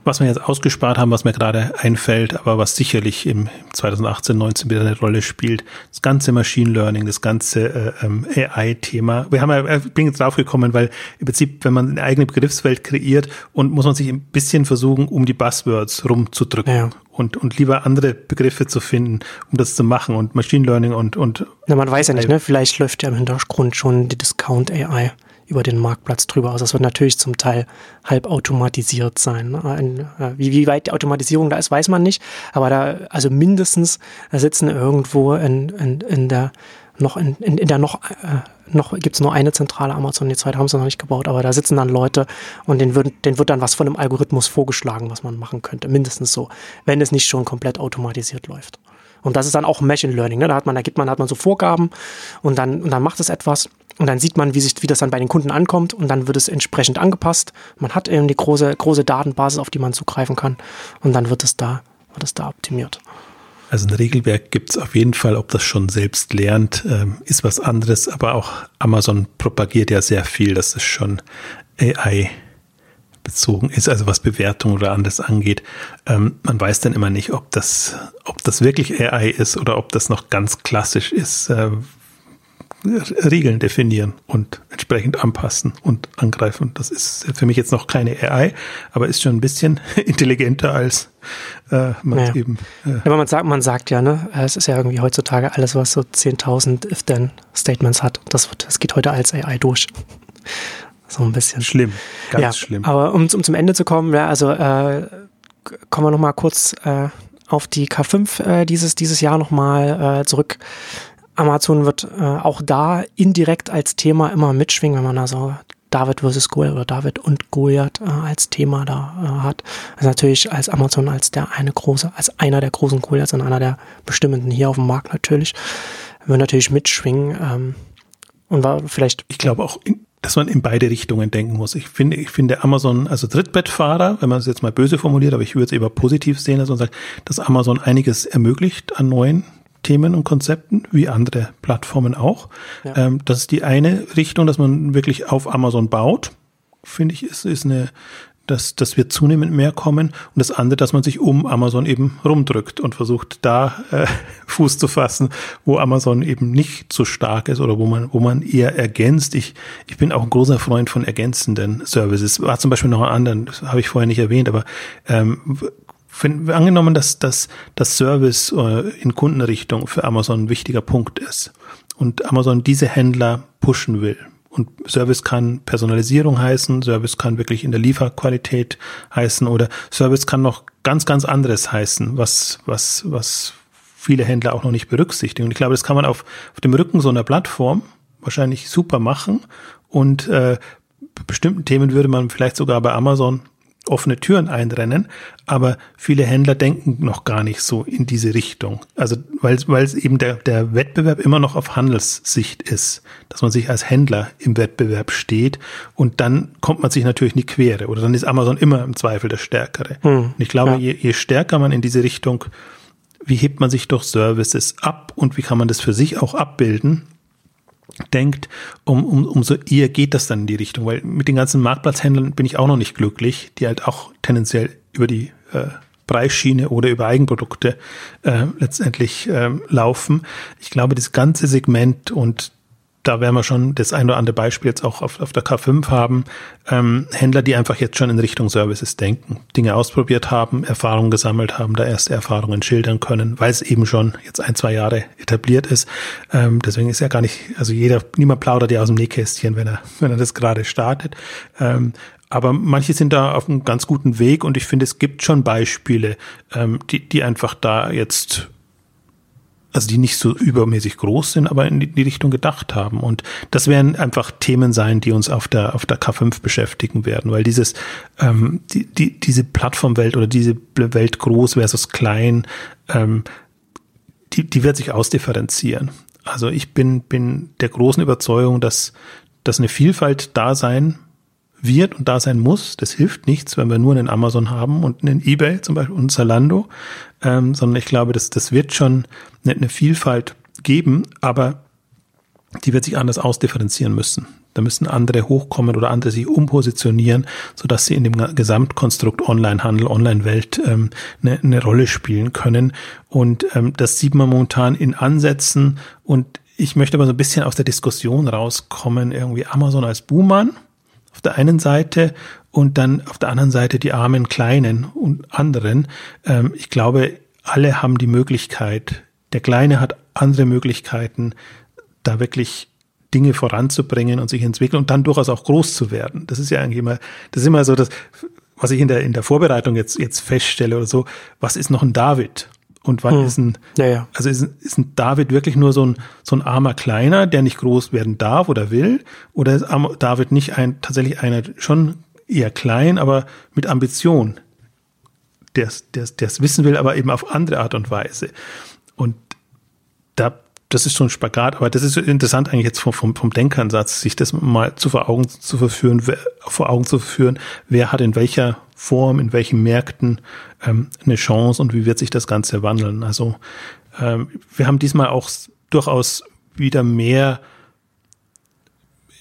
Was wir jetzt ausgespart haben, was mir gerade einfällt, aber was sicherlich im 2018, 19 wieder eine Rolle spielt, das ganze Machine Learning, das ganze äh, ähm, AI-Thema. Wir haben ja, ich äh, bin jetzt drauf gekommen, weil im Prinzip, wenn man eine eigene Begriffswelt kreiert und muss man sich ein bisschen versuchen, um die Buzzwords rumzudrücken. Ja. Und, und lieber andere Begriffe zu finden, um das zu machen und Machine Learning und, und. Na, man weiß ja nicht, ne? Vielleicht läuft ja im Hintergrund schon die Discount AI über den Marktplatz drüber aus. Das wird natürlich zum Teil halb automatisiert sein. Ne? Äh, wie, wie weit die Automatisierung da ist, weiß man nicht. Aber da, also mindestens sitzen irgendwo in, in, in der noch in, in, der noch, äh, noch gibt es nur eine zentrale Amazon, die zweite haben sie noch nicht gebaut, aber da sitzen dann Leute und denen wird, denen wird dann was von einem Algorithmus vorgeschlagen, was man machen könnte. Mindestens so, wenn es nicht schon komplett automatisiert läuft. Und das ist dann auch Machine Learning. Ne? Da hat man, da gibt man, hat man so Vorgaben und dann, und dann macht es etwas und dann sieht man, wie, sich, wie das dann bei den Kunden ankommt und dann wird es entsprechend angepasst. Man hat eben die große, große Datenbasis, auf die man zugreifen kann und dann wird es da, wird es da optimiert. Also ein Regelwerk gibt es auf jeden Fall, ob das schon selbst lernt, ähm, ist was anderes, aber auch Amazon propagiert ja sehr viel, dass es schon AI bezogen ist, also was Bewertung oder anderes angeht. Ähm, man weiß dann immer nicht, ob das, ob das wirklich AI ist oder ob das noch ganz klassisch ist, äh, Regeln definieren und entsprechend anpassen und angreifen. Das ist für mich jetzt noch keine AI, aber ist schon ein bisschen intelligenter als äh, man ja. eben. Äh aber man sagt, man sagt ja, ne, es ist ja irgendwie heutzutage alles, was so 10.000 If-Then-Statements hat. Das, wird, das geht heute als AI durch. So ein bisschen. Schlimm, ganz ja, schlimm. Aber um, um zum Ende zu kommen, ja, also äh, kommen wir nochmal kurz äh, auf die K5 äh, dieses, dieses Jahr nochmal äh, zurück. Amazon wird äh, auch da indirekt als Thema immer mitschwingen, wenn man da so David versus Goliath oder David und Goliath äh, als Thema da äh, hat. Also natürlich als Amazon als der eine große, als einer der großen Goliaths und einer der bestimmenden hier auf dem Markt natürlich, wird natürlich mitschwingen. Ähm, und war vielleicht. Ich glaube auch, in, dass man in beide Richtungen denken muss. Ich finde, ich finde Amazon, also Trittbettfahrer, wenn man es jetzt mal böse formuliert, aber ich würde es eher positiv sehen, dass man sagt, dass Amazon einiges ermöglicht an neuen Themen und Konzepten, wie andere Plattformen auch. Ja. Ähm, das ist die eine Richtung, dass man wirklich auf Amazon baut, finde ich, ist, ist eine, dass, dass wir zunehmend mehr kommen. Und das andere, dass man sich um Amazon eben rumdrückt und versucht, da äh, Fuß zu fassen, wo Amazon eben nicht so stark ist oder wo man, wo man eher ergänzt. Ich, ich bin auch ein großer Freund von ergänzenden Services. War zum Beispiel noch ein anderen, das habe ich vorher nicht erwähnt, aber ähm, wenn, angenommen, dass, dass das Service äh, in Kundenrichtung für Amazon ein wichtiger Punkt ist und Amazon diese Händler pushen will, und Service kann Personalisierung heißen, Service kann wirklich in der Lieferqualität heißen oder Service kann noch ganz, ganz anderes heißen, was, was, was viele Händler auch noch nicht berücksichtigen. Und ich glaube, das kann man auf, auf dem Rücken so einer Plattform wahrscheinlich super machen. Und äh, bestimmten Themen würde man vielleicht sogar bei Amazon offene Türen einrennen, aber viele Händler denken noch gar nicht so in diese Richtung. Also weil, es eben der, der Wettbewerb immer noch auf Handelssicht ist, dass man sich als Händler im Wettbewerb steht und dann kommt man sich natürlich in die Quere oder dann ist Amazon immer im Zweifel der Stärkere. Hm, und ich glaube, ja. je, je stärker man in diese Richtung, wie hebt man sich durch Services ab und wie kann man das für sich auch abbilden, denkt, um, um, umso eher geht das dann in die Richtung. Weil mit den ganzen Marktplatzhändlern bin ich auch noch nicht glücklich, die halt auch tendenziell über die äh, Preisschiene oder über Eigenprodukte äh, letztendlich äh, laufen. Ich glaube, das ganze Segment und da werden wir schon das ein oder andere Beispiel jetzt auch auf, auf der K5 haben. Ähm, Händler, die einfach jetzt schon in Richtung Services denken, Dinge ausprobiert haben, Erfahrungen gesammelt haben, da erste Erfahrungen schildern können, weil es eben schon jetzt ein, zwei Jahre etabliert ist. Ähm, deswegen ist ja gar nicht, also jeder, niemand plaudert ja aus dem Nähkästchen, wenn er, wenn er das gerade startet. Ähm, aber manche sind da auf einem ganz guten Weg und ich finde, es gibt schon Beispiele, ähm, die, die einfach da jetzt also die nicht so übermäßig groß sind, aber in die Richtung gedacht haben. Und das werden einfach Themen sein, die uns auf der, auf der K5 beschäftigen werden, weil dieses, ähm, die, die, diese Plattformwelt oder diese Welt groß versus klein, ähm, die, die wird sich ausdifferenzieren. Also ich bin, bin der großen Überzeugung, dass, dass eine Vielfalt da sein wird und da sein muss. Das hilft nichts, wenn wir nur einen Amazon haben und einen eBay zum Beispiel und Zalando, ähm, sondern ich glaube, das, das wird schon eine, eine Vielfalt geben, aber die wird sich anders ausdifferenzieren müssen. Da müssen andere hochkommen oder andere sich umpositionieren, sodass sie in dem Gesamtkonstrukt Onlinehandel, Online-Welt ähm, eine, eine Rolle spielen können. Und ähm, das sieht man momentan in Ansätzen. Und ich möchte aber so ein bisschen aus der Diskussion rauskommen, irgendwie Amazon als Buhmann auf der einen Seite und dann auf der anderen Seite die armen Kleinen und anderen. Ähm, ich glaube, alle haben die Möglichkeit, der Kleine hat andere Möglichkeiten, da wirklich Dinge voranzubringen und sich entwickeln und dann durchaus auch groß zu werden. Das ist ja eigentlich immer, das ist immer so das, was ich in der, in der Vorbereitung jetzt, jetzt feststelle oder so. Was ist noch ein David? Und wann hm. ist ein, ja, ja. also ist, ist ein David wirklich nur so ein, so ein armer Kleiner, der nicht groß werden darf oder will? Oder ist David nicht ein, tatsächlich einer schon eher klein, aber mit Ambition? Der es wissen will, aber eben auf andere Art und Weise. Und da, das ist so ein Spagat, aber das ist interessant eigentlich jetzt vom, vom, vom Denkansatz, sich das mal zu vor Augen zu verführen, vor Augen zu führen, wer hat in welcher Form, in welchen Märkten ähm, eine Chance und wie wird sich das Ganze wandeln. Also ähm, wir haben diesmal auch durchaus wieder mehr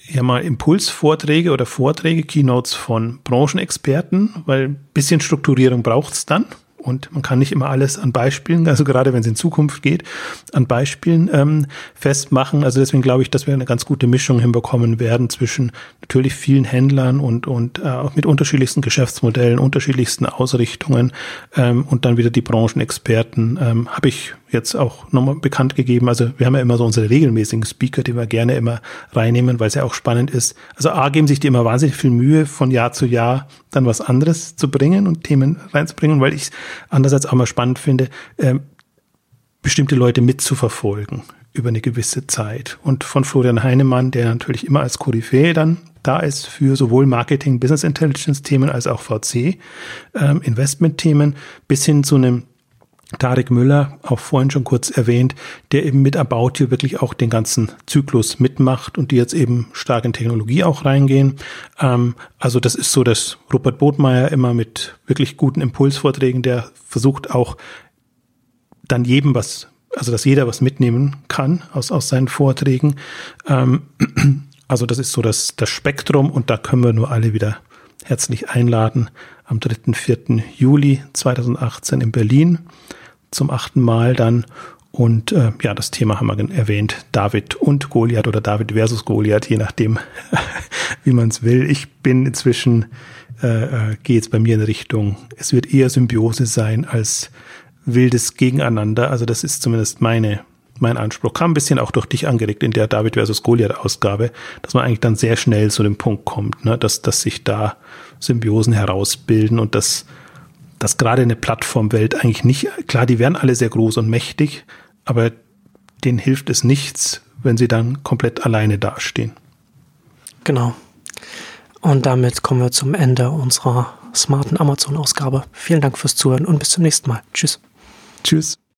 ja mal Impulsvorträge oder Vorträge, Keynotes von Branchenexperten, weil ein bisschen Strukturierung braucht es dann und man kann nicht immer alles an Beispielen, also gerade wenn es in Zukunft geht, an Beispielen ähm, festmachen. Also deswegen glaube ich, dass wir eine ganz gute Mischung hinbekommen werden zwischen natürlich vielen Händlern und, und äh, auch mit unterschiedlichsten Geschäftsmodellen, unterschiedlichsten Ausrichtungen ähm, und dann wieder die Branchenexperten. Ähm, Habe ich jetzt auch nochmal bekannt gegeben. Also wir haben ja immer so unsere regelmäßigen Speaker, die wir gerne immer reinnehmen, weil es ja auch spannend ist. Also A geben sich die immer wahnsinnig viel Mühe, von Jahr zu Jahr dann was anderes zu bringen und Themen reinzubringen, weil ich es andererseits auch mal spannend finde, äh, bestimmte Leute mitzuverfolgen über eine gewisse Zeit. Und von Florian Heinemann, der natürlich immer als Koryphäe dann da ist für sowohl Marketing, Business Intelligence Themen als auch VC, ähm, Investment Themen, bis hin zu einem Tarek Müller, auch vorhin schon kurz erwähnt, der eben mit About You wirklich auch den ganzen Zyklus mitmacht und die jetzt eben stark in Technologie auch reingehen. Ähm, also das ist so, dass Rupert Bodmeier immer mit wirklich guten Impulsvorträgen, der versucht auch dann jedem was, also dass jeder was mitnehmen kann aus, aus seinen Vorträgen. Ähm, also das ist so das, das Spektrum und da können wir nur alle wieder herzlich einladen am 3. 4. Juli 2018 in Berlin zum achten Mal dann. Und äh, ja, das Thema haben wir erwähnt, David und Goliath oder David versus Goliath, je nachdem, wie man es will. Ich bin inzwischen, äh, äh, gehe bei mir in Richtung, es wird eher Symbiose sein als wildes Gegeneinander. Also das ist zumindest meine, mein Anspruch. Kam ein bisschen auch durch dich angeregt in der David versus Goliath Ausgabe, dass man eigentlich dann sehr schnell zu dem Punkt kommt, ne, dass, dass sich da Symbiosen herausbilden und dass, dass gerade eine Plattformwelt eigentlich nicht, klar, die werden alle sehr groß und mächtig, aber denen hilft es nichts, wenn sie dann komplett alleine dastehen. Genau. Und damit kommen wir zum Ende unserer smarten Amazon-Ausgabe. Vielen Dank fürs Zuhören und bis zum nächsten Mal. Tschüss. Tschüss.